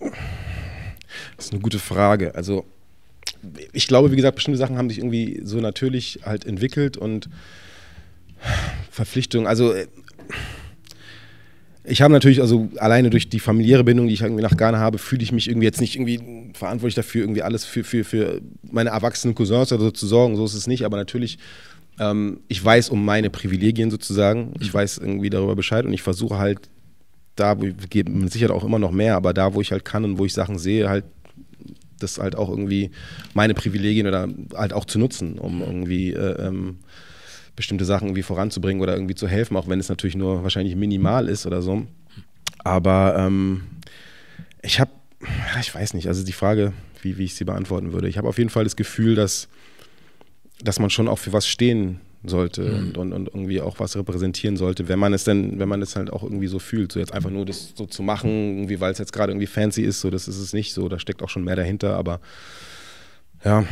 das ist eine gute Frage. Also ich glaube, wie gesagt, bestimmte Sachen haben sich irgendwie so natürlich halt entwickelt und Verpflichtungen, also äh, ich habe natürlich, also alleine durch die familiäre Bindung, die ich irgendwie nach Ghana habe, fühle ich mich irgendwie jetzt nicht irgendwie verantwortlich dafür, irgendwie alles für, für, für meine erwachsenen Cousins oder so zu sorgen. So ist es nicht, aber natürlich, ähm, ich weiß um meine Privilegien sozusagen. Ich weiß irgendwie darüber Bescheid und ich versuche halt da, gebe mit Sicherheit auch immer noch mehr, aber da, wo ich halt kann und wo ich Sachen sehe, halt das halt auch irgendwie meine Privilegien oder halt auch zu nutzen, um irgendwie äh, ähm, bestimmte Sachen irgendwie voranzubringen oder irgendwie zu helfen, auch wenn es natürlich nur wahrscheinlich minimal ist oder so. Aber ähm, ich habe, ich weiß nicht, also die Frage, wie, wie ich sie beantworten würde. Ich habe auf jeden Fall das Gefühl, dass, dass man schon auch für was stehen sollte und, und, und irgendwie auch was repräsentieren sollte, wenn man es denn, wenn man es halt auch irgendwie so fühlt. So jetzt einfach nur das so zu machen, irgendwie, weil es jetzt gerade irgendwie fancy ist, so das ist es nicht so, da steckt auch schon mehr dahinter, aber ja,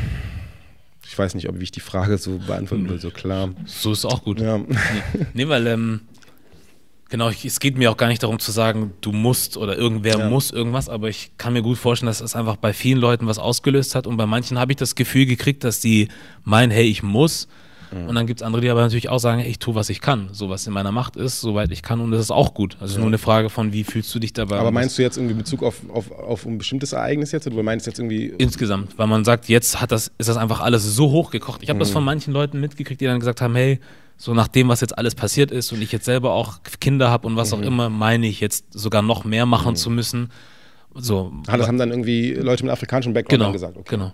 ich weiß nicht, ob ich die Frage so beantworten will, so klar. So ist auch gut. Ja. Nee, nee weil, ähm, genau, ich, es geht mir auch gar nicht darum zu sagen, du musst oder irgendwer Ja. muss irgendwas, aber ich kann mir gut vorstellen, dass es einfach bei vielen Leuten was ausgelöst hat und bei manchen habe ich das Gefühl gekriegt, dass die meinen, hey, ich muss. Mhm. Und dann gibt es andere, die aber natürlich auch sagen, hey, ich tue, was ich kann, so was in meiner Macht ist, soweit ich kann und das ist auch gut. Also es ist nur eine Frage von, wie fühlst du dich dabei? Aber meinst du jetzt irgendwie Bezug auf, auf, auf ein bestimmtes Ereignis jetzt oder du meinst jetzt irgendwie Insgesamt, weil man sagt, jetzt hat das, ist das einfach alles so hochgekocht. Ich habe Mhm. das von manchen Leuten mitgekriegt, die dann gesagt haben, hey, so nach dem, was jetzt alles passiert ist und ich jetzt selber auch Kinder habe und was Mhm. auch immer, meine ich jetzt sogar noch mehr machen zu müssen. So, Ah, das haben dann irgendwie Leute mit afrikanischem Background genau, gesagt. Okay. genau.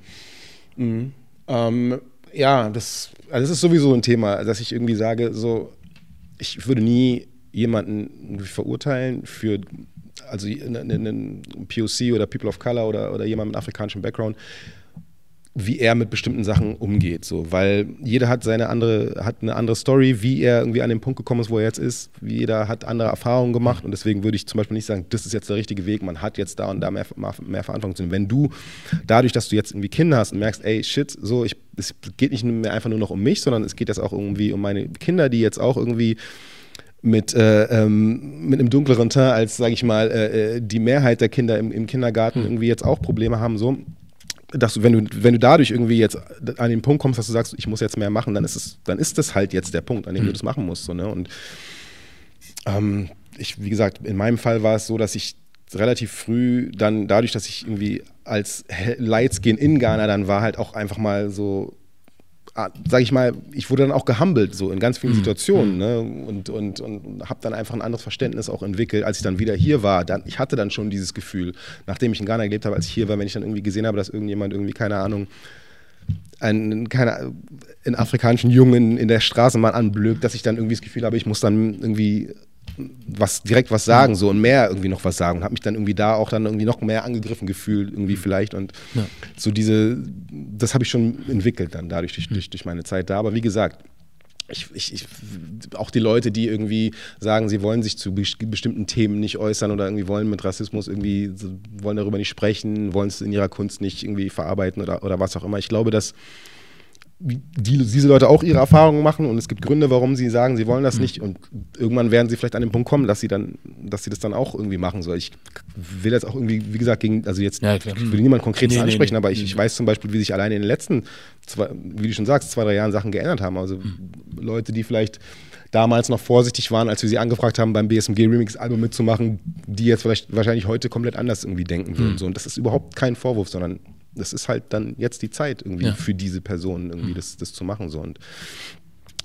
Ähm, ja, das, also das ist sowieso ein Thema, dass ich irgendwie sage, so, ich würde nie jemanden verurteilen für, also einen POC oder People of Color oder, oder jemand mit afrikanischem Background, wie er mit bestimmten Sachen umgeht, so, weil jeder hat seine andere, hat eine andere Story, wie er irgendwie an den Punkt gekommen ist, wo er jetzt ist. Jeder hat andere Erfahrungen gemacht und deswegen würde ich zum Beispiel nicht sagen, das ist jetzt der richtige Weg, man hat jetzt da und da mehr, mehr Verantwortung zu nehmen. Wenn du dadurch, dass du jetzt irgendwie Kinder hast und merkst, ey, shit, so, ich, es geht nicht mehr einfach nur noch um mich, sondern es geht jetzt auch irgendwie um meine Kinder, die jetzt auch irgendwie mit, äh, ähm, mit einem dunkleren Teint als, sage ich mal, äh, äh, die Mehrheit der Kinder im, im Kindergarten irgendwie jetzt auch Probleme haben, so dass du, wenn du, wenn du dadurch irgendwie jetzt an den Punkt kommst, dass du sagst, ich muss jetzt mehr machen, dann ist es, dann ist das halt jetzt der Punkt, an dem du das machen musst. So, ne? Und ähm, ich, wie gesagt, in meinem Fall war es so, dass ich relativ früh dann dadurch, dass ich irgendwie als Lightskin in Ghana dann war, halt auch einfach mal so, ah, sag ich mal, ich wurde dann auch gehumbelt so in ganz vielen Situationen ne? und, und, und habe dann einfach ein anderes Verständnis auch entwickelt, als ich dann wieder hier war. Dann, ich hatte dann schon dieses Gefühl, nachdem ich in Ghana gelebt habe, als ich hier war, wenn ich dann irgendwie gesehen habe, dass irgendjemand irgendwie, keine Ahnung, einen, keine, einen afrikanischen Jungen in der Straße mal anblökt, dass ich dann irgendwie das Gefühl habe, ich muss dann irgendwie was direkt was sagen so und mehr irgendwie noch was sagen. Und habe mich dann irgendwie da auch dann irgendwie noch mehr angegriffen gefühlt irgendwie vielleicht. Und Ja. so diese das habe ich schon entwickelt dann dadurch durch, durch, durch meine Zeit da. Aber wie gesagt ich, ich, ich, auch die Leute, die irgendwie sagen, sie wollen sich zu bes- bestimmten Themen nicht äußern oder irgendwie wollen mit Rassismus irgendwie, wollen darüber nicht sprechen, wollen es in ihrer Kunst nicht irgendwie verarbeiten oder, oder was auch immer. Ich glaube, dass die, diese Leute auch ihre Erfahrungen machen und es gibt Gründe, warum sie sagen, sie wollen das mhm. nicht und irgendwann werden sie vielleicht an den Punkt kommen, dass sie dann, dass sie das dann auch irgendwie machen sollen. Ich will jetzt auch irgendwie, wie gesagt, gegen, also jetzt ja, ich will niemand konkret nee, ansprechen, nee, aber ich, ich, weiß zum Beispiel, wie sich alleine in den letzten, zwei, wie du schon sagst, zwei, drei Jahren Sachen geändert haben. Also mhm. Leute, die vielleicht damals noch vorsichtig waren, als wir sie angefragt haben, beim BSMG Remix Album mitzumachen, die jetzt vielleicht wahrscheinlich heute komplett anders irgendwie denken würden. Mhm. So. Und das ist überhaupt kein Vorwurf, sondern das ist halt dann jetzt die Zeit irgendwie ja. für diese Person irgendwie mhm. das, das zu machen. So. Und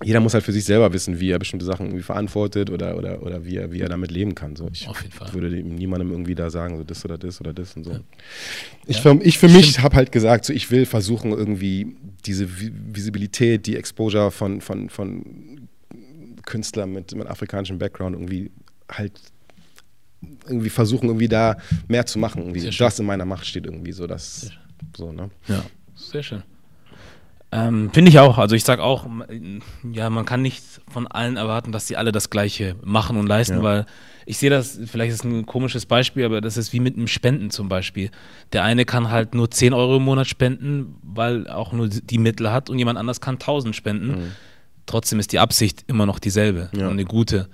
jeder muss halt für sich selber wissen, wie er bestimmte Sachen irgendwie verantwortet oder, oder, oder wie, er, wie er damit leben kann. So, ich würde niemandem irgendwie da sagen, so das oder das oder das und so. Ja. Ich, ja. für, ich für mich habe halt gesagt, so, ich will versuchen, irgendwie diese Visibilität, die Exposure von, von, von Künstlern mit, mit afrikanischem Background irgendwie halt irgendwie versuchen, irgendwie da mehr zu machen. Irgendwie. Das in meiner Macht steht irgendwie so, dass so, ne? Ja, sehr schön. Ähm, Finde ich auch. Also ich sage auch, ja, man kann nicht von allen erwarten, dass sie alle das Gleiche machen und leisten, ja. weil ich sehe das, vielleicht ist es ein komisches Beispiel, aber das ist wie mit einem Spenden zum Beispiel. Der eine kann halt nur 10 Euro im Monat spenden, weil auch nur die Mittel hat und jemand anders kann 1000 spenden. Mhm. Trotzdem ist die Absicht immer noch dieselbe ja. und eine gute.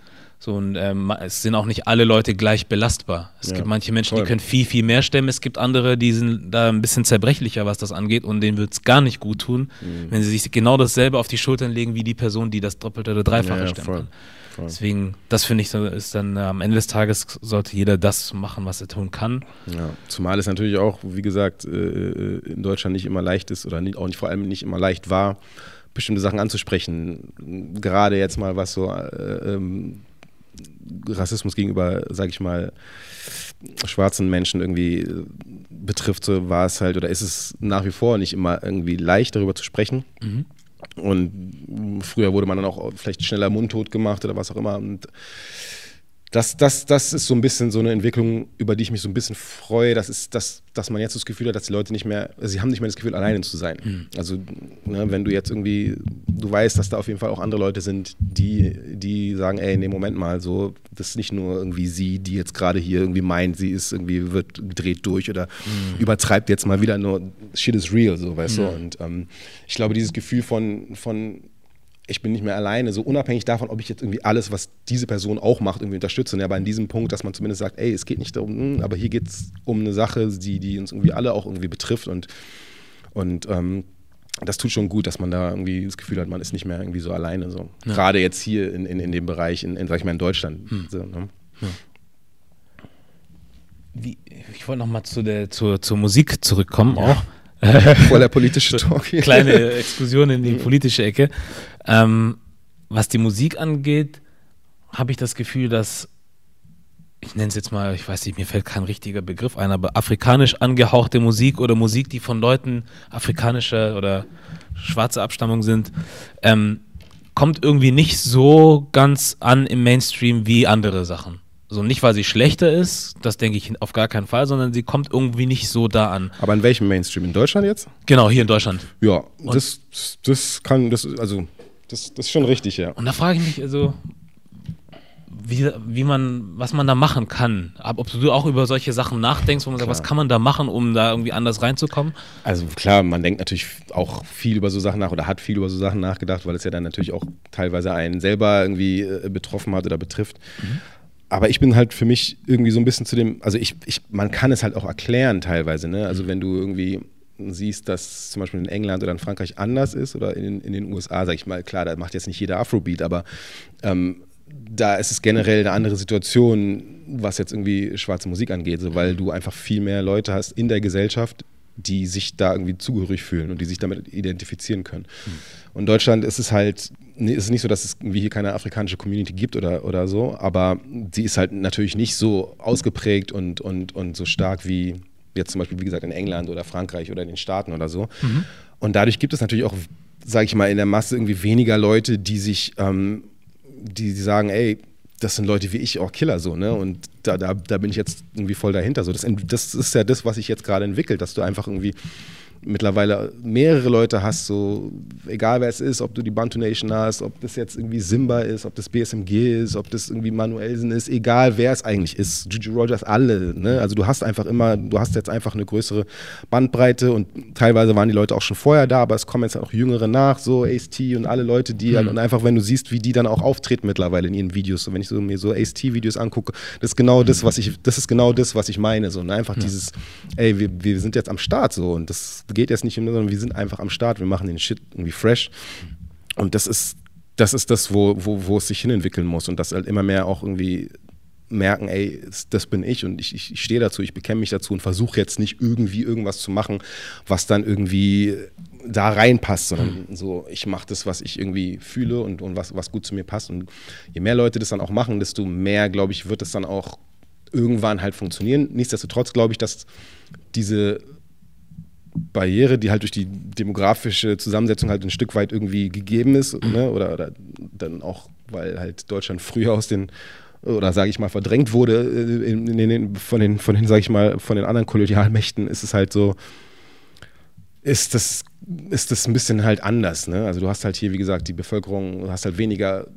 So, und ähm, es sind auch nicht alle Leute gleich belastbar. Es ja, gibt manche Menschen, toll. die können viel, viel mehr stemmen. Es gibt andere, die sind da ein bisschen zerbrechlicher, was das angeht, und denen wird es gar nicht gut tun, mhm. wenn sie sich genau dasselbe auf die Schultern legen wie die Person, die das Doppelte oder Dreifache ja, stemmen kann. Voll. Deswegen, das finde ich, ist dann äh, am Ende des Tages sollte jeder das machen, was er tun kann. Ja, zumal es natürlich auch, wie gesagt, äh, äh, in Deutschland nicht immer leicht ist oder nicht, auch nicht vor allem nicht immer leicht war, bestimmte Sachen anzusprechen. Gerade jetzt mal, was so äh, ähm, Rassismus gegenüber, sage ich mal, schwarzen Menschen irgendwie äh, betrifft, so war es halt oder ist es nach wie vor nicht immer irgendwie leicht, darüber zu sprechen. Mhm. Und früher wurde man dann auch vielleicht schneller mundtot gemacht oder was auch immer. Und das, das, das ist so ein bisschen so eine Entwicklung, über die ich mich so ein bisschen freue. Das ist, dass, dass man jetzt das Gefühl hat, dass die Leute nicht mehr, also sie haben nicht mehr das Gefühl, alleine zu sein. Mhm. Also, ne, wenn du jetzt irgendwie, du weißt, dass da auf jeden Fall auch andere Leute sind, die, die sagen, ey, nee, Moment mal, so, das ist nicht nur irgendwie sie, die jetzt gerade hier irgendwie meint, sie ist irgendwie, wird gedreht durch oder mhm. übertreibt jetzt mal wieder nur, shit is real, so, weißt mhm. du. Und ähm, ich glaube, dieses Gefühl von, von ich bin nicht mehr alleine, so unabhängig davon, ob ich jetzt irgendwie alles, was diese Person auch macht, irgendwie unterstütze. Ne? Aber in diesem Punkt, dass man zumindest sagt, ey, es geht nicht darum, hm, aber hier geht es um eine Sache, die, die uns irgendwie alle auch irgendwie betrifft und, und ähm, das tut schon gut, dass man da irgendwie das Gefühl hat, man ist nicht mehr irgendwie so alleine. So. Ja. Gerade jetzt hier in, in, in dem Bereich, in, in, sag ich mal, in Deutschland. Hm. So, ne? ja. Wie, ich wollte nochmal zu zur, zur Musik zurückkommen ja. auch. Voll der politische Talk. Hier. Kleine Exkursion in die politische Ecke. Ähm, was die Musik angeht, habe ich das Gefühl, dass ich nenne es jetzt mal, ich weiß nicht, mir fällt kein richtiger Begriff ein, aber afrikanisch angehauchte Musik oder Musik, die von Leuten afrikanischer oder schwarzer Abstammung sind, ähm, kommt irgendwie nicht so ganz an im Mainstream wie andere Sachen. So nicht, weil sie schlechter ist, das denke ich auf gar keinen Fall, sondern sie kommt irgendwie nicht so da an. Aber in welchem Mainstream? In Deutschland jetzt? Genau, hier in Deutschland. Ja, das, das kann, das, also, das, das ist schon richtig, ja. Und da frage ich mich, also, wie, wie man, was man da machen kann. Ob du auch über solche Sachen nachdenkst, wo man klar. sagt, was kann man da machen, um da irgendwie anders reinzukommen? Also klar, man denkt natürlich auch viel über so Sachen nach oder hat viel über so Sachen nachgedacht, weil es ja dann natürlich auch teilweise einen selber irgendwie äh, betroffen hat oder betrifft. Mhm aber ich bin halt für mich irgendwie so ein bisschen zu dem, also ich, ich man kann es halt auch erklären teilweise, ne? Also wenn du irgendwie siehst, dass zum Beispiel in England oder in Frankreich anders ist oder in, in den USA, sag ich mal, klar, da macht jetzt nicht jeder Afrobeat, aber ähm, da ist es generell eine andere Situation, was jetzt irgendwie schwarze Musik angeht, so, weil du einfach viel mehr Leute hast in der Gesellschaft, die sich da irgendwie zugehörig fühlen und die sich damit identifizieren können. Mhm. Und in Deutschland ist es halt, ist es nicht so, dass es irgendwie hier keine afrikanische Community gibt oder, oder so, aber sie ist halt natürlich nicht so ausgeprägt und, und, und so stark wie jetzt zum Beispiel, wie gesagt, in England oder Frankreich oder in den Staaten oder so. Mhm. Und dadurch gibt es natürlich auch, sage ich mal, in der Masse irgendwie weniger Leute, die sich, ähm, die, die sagen, ey, das sind Leute wie ich, auch Killer so, ne? Und da, da, da bin ich jetzt irgendwie voll dahinter. So, das, das ist ja das, was sich jetzt gerade entwickelt, dass du einfach irgendwie mittlerweile mehrere Leute hast, so egal wer es ist, ob du die Bantu Nation hast, ob das jetzt irgendwie Simba ist, ob das BSMG ist, ob das irgendwie Manuelsen ist, egal wer es eigentlich ist, Juju Rogers, alle. Ne? Also du hast einfach immer, du hast jetzt einfach eine größere Bandbreite und teilweise waren die Leute auch schon vorher da, aber es kommen jetzt auch Jüngere nach, so Ace-T und alle Leute, die mhm. und einfach, wenn du siehst, wie die dann auch auftreten mittlerweile in ihren Videos, so wenn ich so, mir so Ace-T-Videos angucke, das ist genau das, was ich, das ist genau das, was ich meine. So, ne? Einfach ja. dieses, ey, wir, wir sind jetzt am Start so und das geht jetzt nicht, sondern wir sind einfach am Start, wir machen den Shit irgendwie fresh. Und das ist, das ist das, wo, wo, wo es sich hinentwickeln muss und das halt immer mehr auch irgendwie merken, ey, das bin ich und ich, ich, ich stehe dazu, ich bekenne mich dazu und versuche jetzt nicht irgendwie irgendwas zu machen, was dann irgendwie da reinpasst, sondern so, ich mache das, was ich irgendwie fühle und, und was, was gut zu mir passt. Und je mehr Leute das dann auch machen, desto mehr, glaube ich, wird es dann auch irgendwann halt funktionieren. Nichtsdestotrotz glaube ich, dass diese Barriere, die halt durch die demografische Zusammensetzung halt ein Stück weit irgendwie gegeben ist, ne? oder, oder, dann auch, weil halt Deutschland früher aus den oder sage ich mal verdrängt wurde äh, in, in den, von den von den sage ich mal von den anderen Kolonialmächten ist es halt so ist das ist das ein bisschen halt anders ne also du hast halt hier wie gesagt die Bevölkerung du hast halt weniger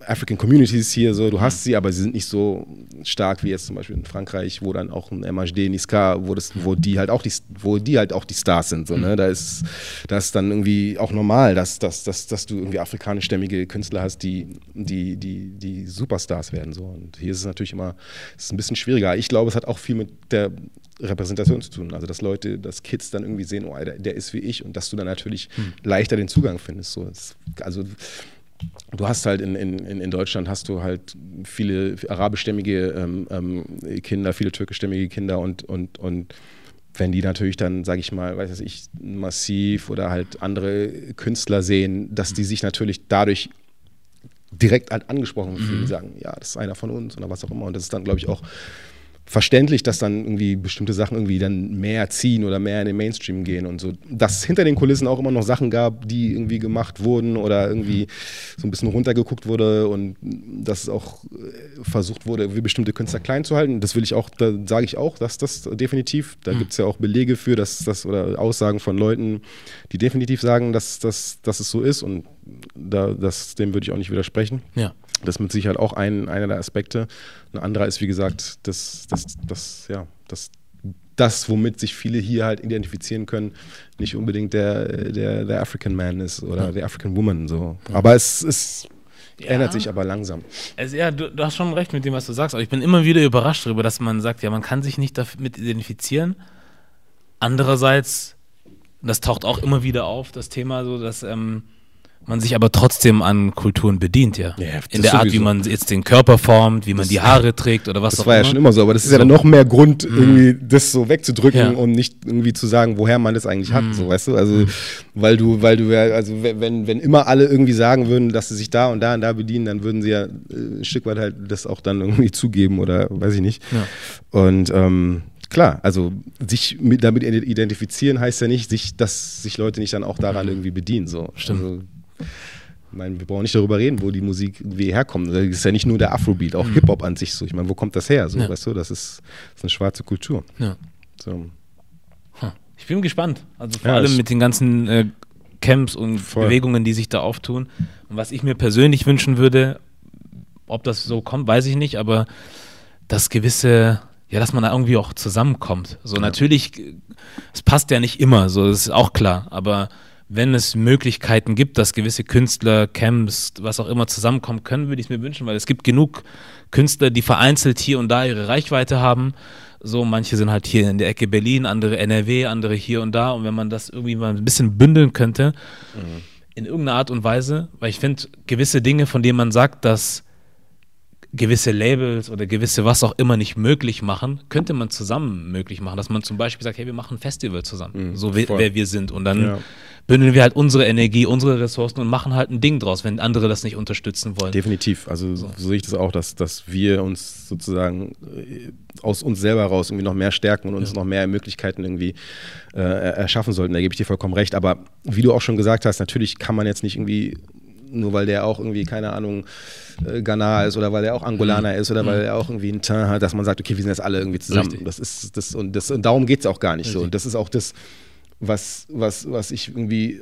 African Communities hier so, du hast sie, aber sie sind nicht so stark wie jetzt zum Beispiel in Frankreich, wo dann auch ein MHD, Niska, wo das, wo die halt auch die, wo die halt auch die Stars sind. So, ne? Da ist das dann irgendwie auch normal, dass, dass, dass, dass du irgendwie afrikanischstämmige Künstler hast, die, die, die, die Superstars werden. So. Und hier ist es natürlich immer, ist ein bisschen schwieriger. Ich glaube, es hat auch viel mit der Repräsentation zu tun. Also dass Leute, dass Kids dann irgendwie sehen, oh, der, der ist wie ich und dass du dann natürlich hm. leichter den Zugang findest. So. also du hast halt in, in, in Deutschland hast du halt viele arabischstämmige ähm, ähm, Kinder, viele türkischstämmige Kinder und, und, und wenn die natürlich dann, sage ich mal, weiß ich, massiv oder halt andere Künstler sehen, dass die sich natürlich dadurch direkt halt angesprochen fühlen, mhm. sagen, ja, das ist einer von uns oder was auch immer. Und das ist dann, glaube ich, auch verständlich, dass dann irgendwie bestimmte Sachen irgendwie dann mehr ziehen oder mehr in den Mainstream gehen und so. Dass es hinter den Kulissen auch immer noch Sachen gab, die irgendwie gemacht wurden oder irgendwie so ein bisschen runtergeguckt wurde und dass auch äh, versucht wurde, wie bestimmte Künstler klein zu halten. Das will ich auch, da sage ich auch, dass das definitiv, da mhm. gibt es ja auch Belege für, dass das oder Aussagen von Leuten, die definitiv sagen, dass, dass, dass es so ist und da, das, dem würde ich auch nicht widersprechen. Ja. Das ist mit Sicherheit auch ein, einer der Aspekte. Ein anderer ist, wie gesagt, das, das, das, ja, das, das, womit sich viele hier halt identifizieren können, nicht unbedingt der, der, der African Man ist oder ja. der African Woman. So. Aber es ist. Ja. Ändert sich aber langsam. Also ja, du, du, hast schon recht mit dem, was du sagst, aber ich bin immer wieder überrascht darüber, dass man sagt, ja, man kann sich nicht damit identifizieren. Andererseits, das taucht auch immer wieder auf, das Thema so, dass ähm, man sich aber trotzdem an Kulturen bedient, ja. ja in der Art, wie man jetzt den Körper formt, wie man das die Haare trägt oder was auch immer. Das war ja schon immer so, aber das ist so. ja dann noch mehr Grund, mhm. irgendwie das so wegzudrücken ja. und nicht irgendwie zu sagen, woher man das eigentlich hat, mhm. so weißt du? Also, mhm. weil du, weil du ja, also wenn, wenn immer alle irgendwie sagen würden, dass sie sich da und da und da bedienen, dann würden sie ja äh, ein Stück weit halt das auch dann irgendwie zugeben oder weiß ich nicht. Ja. Und ähm, klar, also sich mit, damit identifizieren heißt ja nicht, sich, dass sich Leute nicht dann auch daran mhm. irgendwie bedienen. So. Stimmt. Also, ich meine, wir brauchen nicht darüber reden, wo die Musik wie herkommt. Das ist ja nicht nur der Afrobeat, auch mhm. Hip-Hop an sich so. Ich meine, wo kommt das her? So, ja. weißt du, das ist, das ist eine schwarze Kultur. Ja. So. Ich bin gespannt. Also vor ja, allem mit den ganzen äh, Camps und voll. Bewegungen, die sich da auftun. Und was ich mir persönlich wünschen würde, ob das so kommt, weiß ich nicht, aber das gewisse, ja, dass man da irgendwie auch zusammenkommt. So ja. natürlich, es passt ja nicht immer, so das ist auch klar, aber wenn es Möglichkeiten gibt, dass gewisse Künstler, Camps, was auch immer zusammenkommen können, würde ich es mir wünschen, weil es gibt genug Künstler, die vereinzelt hier und da ihre Reichweite haben. So, manche sind halt hier in der Ecke Berlin, andere NRW, andere hier und da. Und wenn man das irgendwie mal ein bisschen bündeln könnte, mhm. in irgendeiner Art und Weise, weil ich finde, gewisse Dinge, von denen man sagt, dass gewisse Labels oder gewisse was auch immer nicht möglich machen, könnte man zusammen möglich machen. Dass man zum Beispiel sagt, hey, wir machen ein Festival zusammen, mhm, so wer wir sind. Und dann ja bündeln wir halt unsere Energie, unsere Ressourcen und machen halt ein Ding draus, wenn andere das nicht unterstützen wollen. Definitiv. Also so, so sehe ich das auch, dass, dass wir uns sozusagen äh, aus uns selber raus irgendwie noch mehr stärken und uns ja. noch mehr Möglichkeiten irgendwie äh, erschaffen sollten. Da gebe ich dir vollkommen recht. Aber wie du auch schon gesagt hast, natürlich kann man jetzt nicht irgendwie nur weil der auch irgendwie, keine Ahnung, äh, Ghana ist oder weil er auch Angolaner mhm. ist oder weil mhm. er auch irgendwie einen Teint hat, dass man sagt, okay, wir sind jetzt alle irgendwie zusammen. Richtig. Das ist das und das und darum geht es auch gar nicht Richtig. so. Und das ist auch das, was, was, was ich irgendwie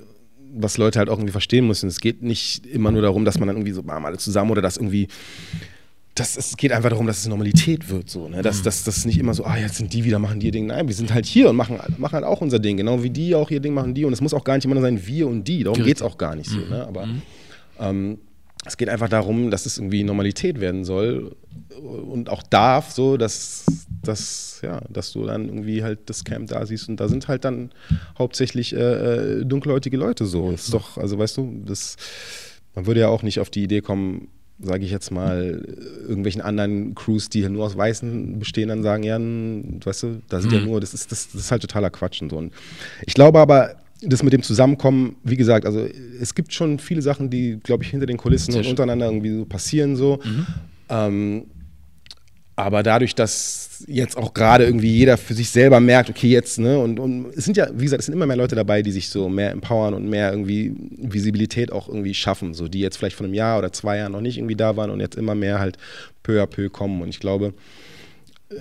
was Leute halt auch irgendwie verstehen müssen. Es geht nicht immer nur darum, dass man dann irgendwie so bam, alle zusammen oder dass irgendwie das, es geht einfach darum, dass es Normalität wird, so, ne? Dass das dass nicht immer so, ah, jetzt sind die wieder, machen die ihr Ding. Nein, wir sind halt hier und machen, machen halt auch unser Ding, genau wie die auch ihr Ding machen die. Und es muss auch gar nicht immer nur sein, wir und die. Darum geht es auch gar nicht so, ne? Aber mhm. ähm, es geht einfach darum, dass es irgendwie Normalität werden soll und auch darf, so, dass, dass, ja, dass du dann irgendwie halt das Camp da siehst und da sind halt dann hauptsächlich äh, äh dunkelhäutige Leute so. Das ist doch, also weißt du, das, man würde ja auch nicht auf die Idee kommen, sage ich jetzt mal, irgendwelchen anderen Crews, die nur aus Weißen bestehen, dann sagen, ja, weißt du, da sind mhm. ja nur, das ist, das, das, ist halt totaler Quatsch und so. Und ich glaube aber, das mit dem Zusammenkommen, wie gesagt, also es gibt schon viele Sachen, die, glaube ich, hinter den Kulissen und untereinander irgendwie so passieren so. Mhm. Ähm, aber dadurch, dass jetzt auch gerade irgendwie jeder für sich selber merkt, okay, jetzt, ne, und, und es sind ja, wie gesagt, es sind immer mehr Leute dabei, die sich so mehr empowern und mehr irgendwie Visibilität auch irgendwie schaffen, so die jetzt vielleicht vor einem Jahr oder zwei Jahren noch nicht irgendwie da waren und jetzt immer mehr halt peu à peu kommen. Und ich glaube, äh,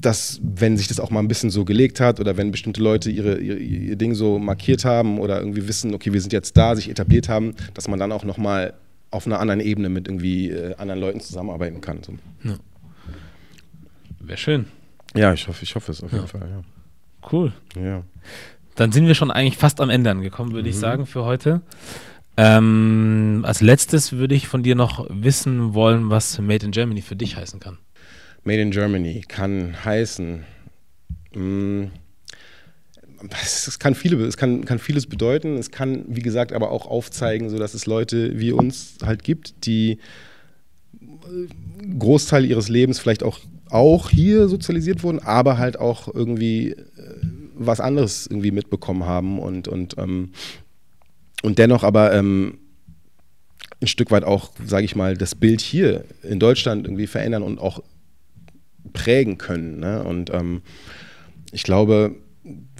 dass, wenn sich das auch mal ein bisschen so gelegt hat oder wenn bestimmte Leute ihre, ihre, ihr Ding so markiert haben oder irgendwie wissen, okay, wir sind jetzt da, sich etabliert haben, dass man dann auch nochmal auf einer anderen Ebene mit irgendwie äh, anderen Leuten zusammenarbeiten kann. So. Ja. Wäre schön. Ja, ich hoffe, ich hoffe es auf jeden ja. Fall. Ja. Cool. Ja. Dann sind wir schon eigentlich fast am Ende angekommen, würde mhm. ich sagen, für heute. Ähm, als letztes würde ich von dir noch wissen wollen, was Made in Germany für dich heißen kann. Made in Germany kann heißen, mh, mm, es kann, viele, es kann, kann vieles bedeuten. Es kann, wie gesagt, aber auch aufzeigen, so dass es Leute wie uns halt gibt, die Großteil ihres Lebens vielleicht auch auch hier sozialisiert wurden, aber halt auch irgendwie äh, was anderes irgendwie mitbekommen haben und, und, ähm, und dennoch aber ähm, ein Stück weit auch, sage ich mal, das Bild hier in Deutschland irgendwie verändern und auch prägen können. Ne? Und ähm, ich glaube,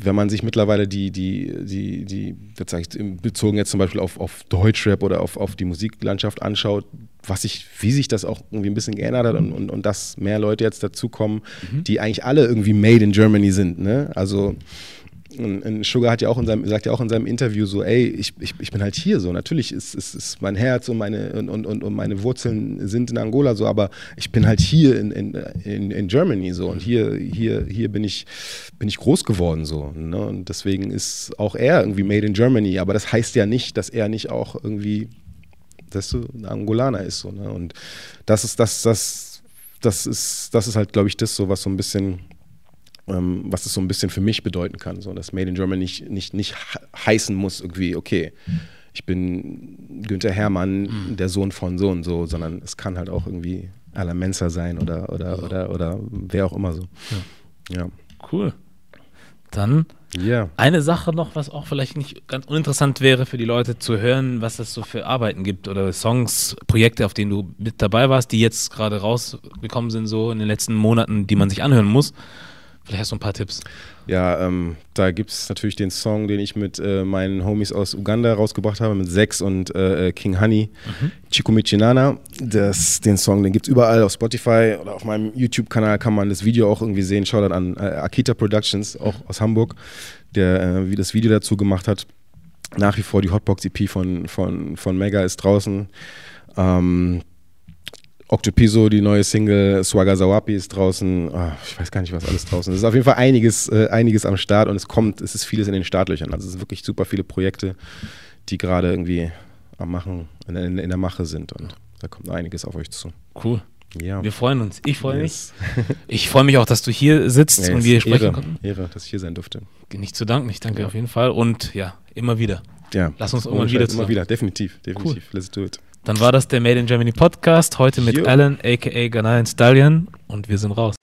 wenn man sich mittlerweile die, die, die, die, das ich, bezogen jetzt zum Beispiel auf, auf Deutschrap oder auf, auf die Musiklandschaft anschaut, was sich, wie sich das auch irgendwie ein bisschen geändert hat und, und, und dass mehr Leute jetzt dazukommen, mhm. die eigentlich alle irgendwie made in Germany sind. Ne? Also und Sugar hat ja auch in seinem, sagt ja auch in seinem Interview so, ey, ich, ich, ich bin halt hier so. Natürlich ist, ist, ist mein Herz und meine, und, und, und meine Wurzeln sind in Angola so, aber ich bin halt hier in, in, in, in Germany so. Und hier, hier, hier bin ich, bin ich groß geworden so. Ne? Und deswegen ist auch er irgendwie made in Germany. Aber das heißt ja nicht, dass er nicht auch irgendwie, dass du ein Angolaner ist. So, ne? Und das ist, das, das, das ist, das ist halt, glaube ich, das so, was so ein bisschen ähm, was es so ein bisschen für mich bedeuten kann. So, dass Made in Germany nicht, nicht, nicht heißen muss, irgendwie, okay, ich bin Günther Hermann, mhm. der Sohn von so und so, sondern es kann halt auch irgendwie Alamensa sein oder, oder, oder, oder wer auch immer so. Ja. ja. Cool. Dann yeah. eine Sache noch, was auch vielleicht nicht ganz uninteressant wäre für die Leute zu hören, was es so für Arbeiten gibt oder Songs, Projekte, auf denen du mit dabei warst, die jetzt gerade rausgekommen sind, so in den letzten Monaten, die man sich anhören muss. Vielleicht hast du ein paar Tipps. Ja, ähm, da gibt es natürlich den Song, den ich mit äh, meinen Homies aus Uganda rausgebracht habe, mit Sex und äh, King Honey, mhm. Chico Michinana. Das, den Song, den gibt es überall auf Spotify oder auf meinem YouTube-Kanal kann man das Video auch irgendwie sehen. Schaut an äh, Akita Productions, auch aus Hamburg, der äh, wie das Video dazu gemacht hat. Nach wie vor die Hotbox-EP von, von, von Mega ist draußen. Ähm, Octopiso, die neue Single, Swagger Zawapi ist draußen. Oh, ich weiß gar nicht, was alles draußen ist. Es ist auf jeden Fall einiges, äh, einiges am Start und es kommt, es ist vieles in den Startlöchern. Also es sind wirklich super viele Projekte, die gerade irgendwie am Machen, in, in, in, der Mache sind und da kommt einiges auf euch zu. Cool. Ja. Wir freuen uns. Ich freue yes. mich. Ich freue mich auch, dass du hier sitzt yes. und wir sprechen Ehre, konnten. Ehre, dass ich hier sein durfte. Nicht zu danken. Ich danke ja. auf jeden Fall und ja, immer wieder. Ja. Lass uns irgendwann wieder zusammen. Immer wieder, definitiv. definitiv. Cool. Let's do it. Dann war das der Made in Germany Podcast. Heute mit jo. Alan, aka Ghanaian Stallion. Und wir sind raus.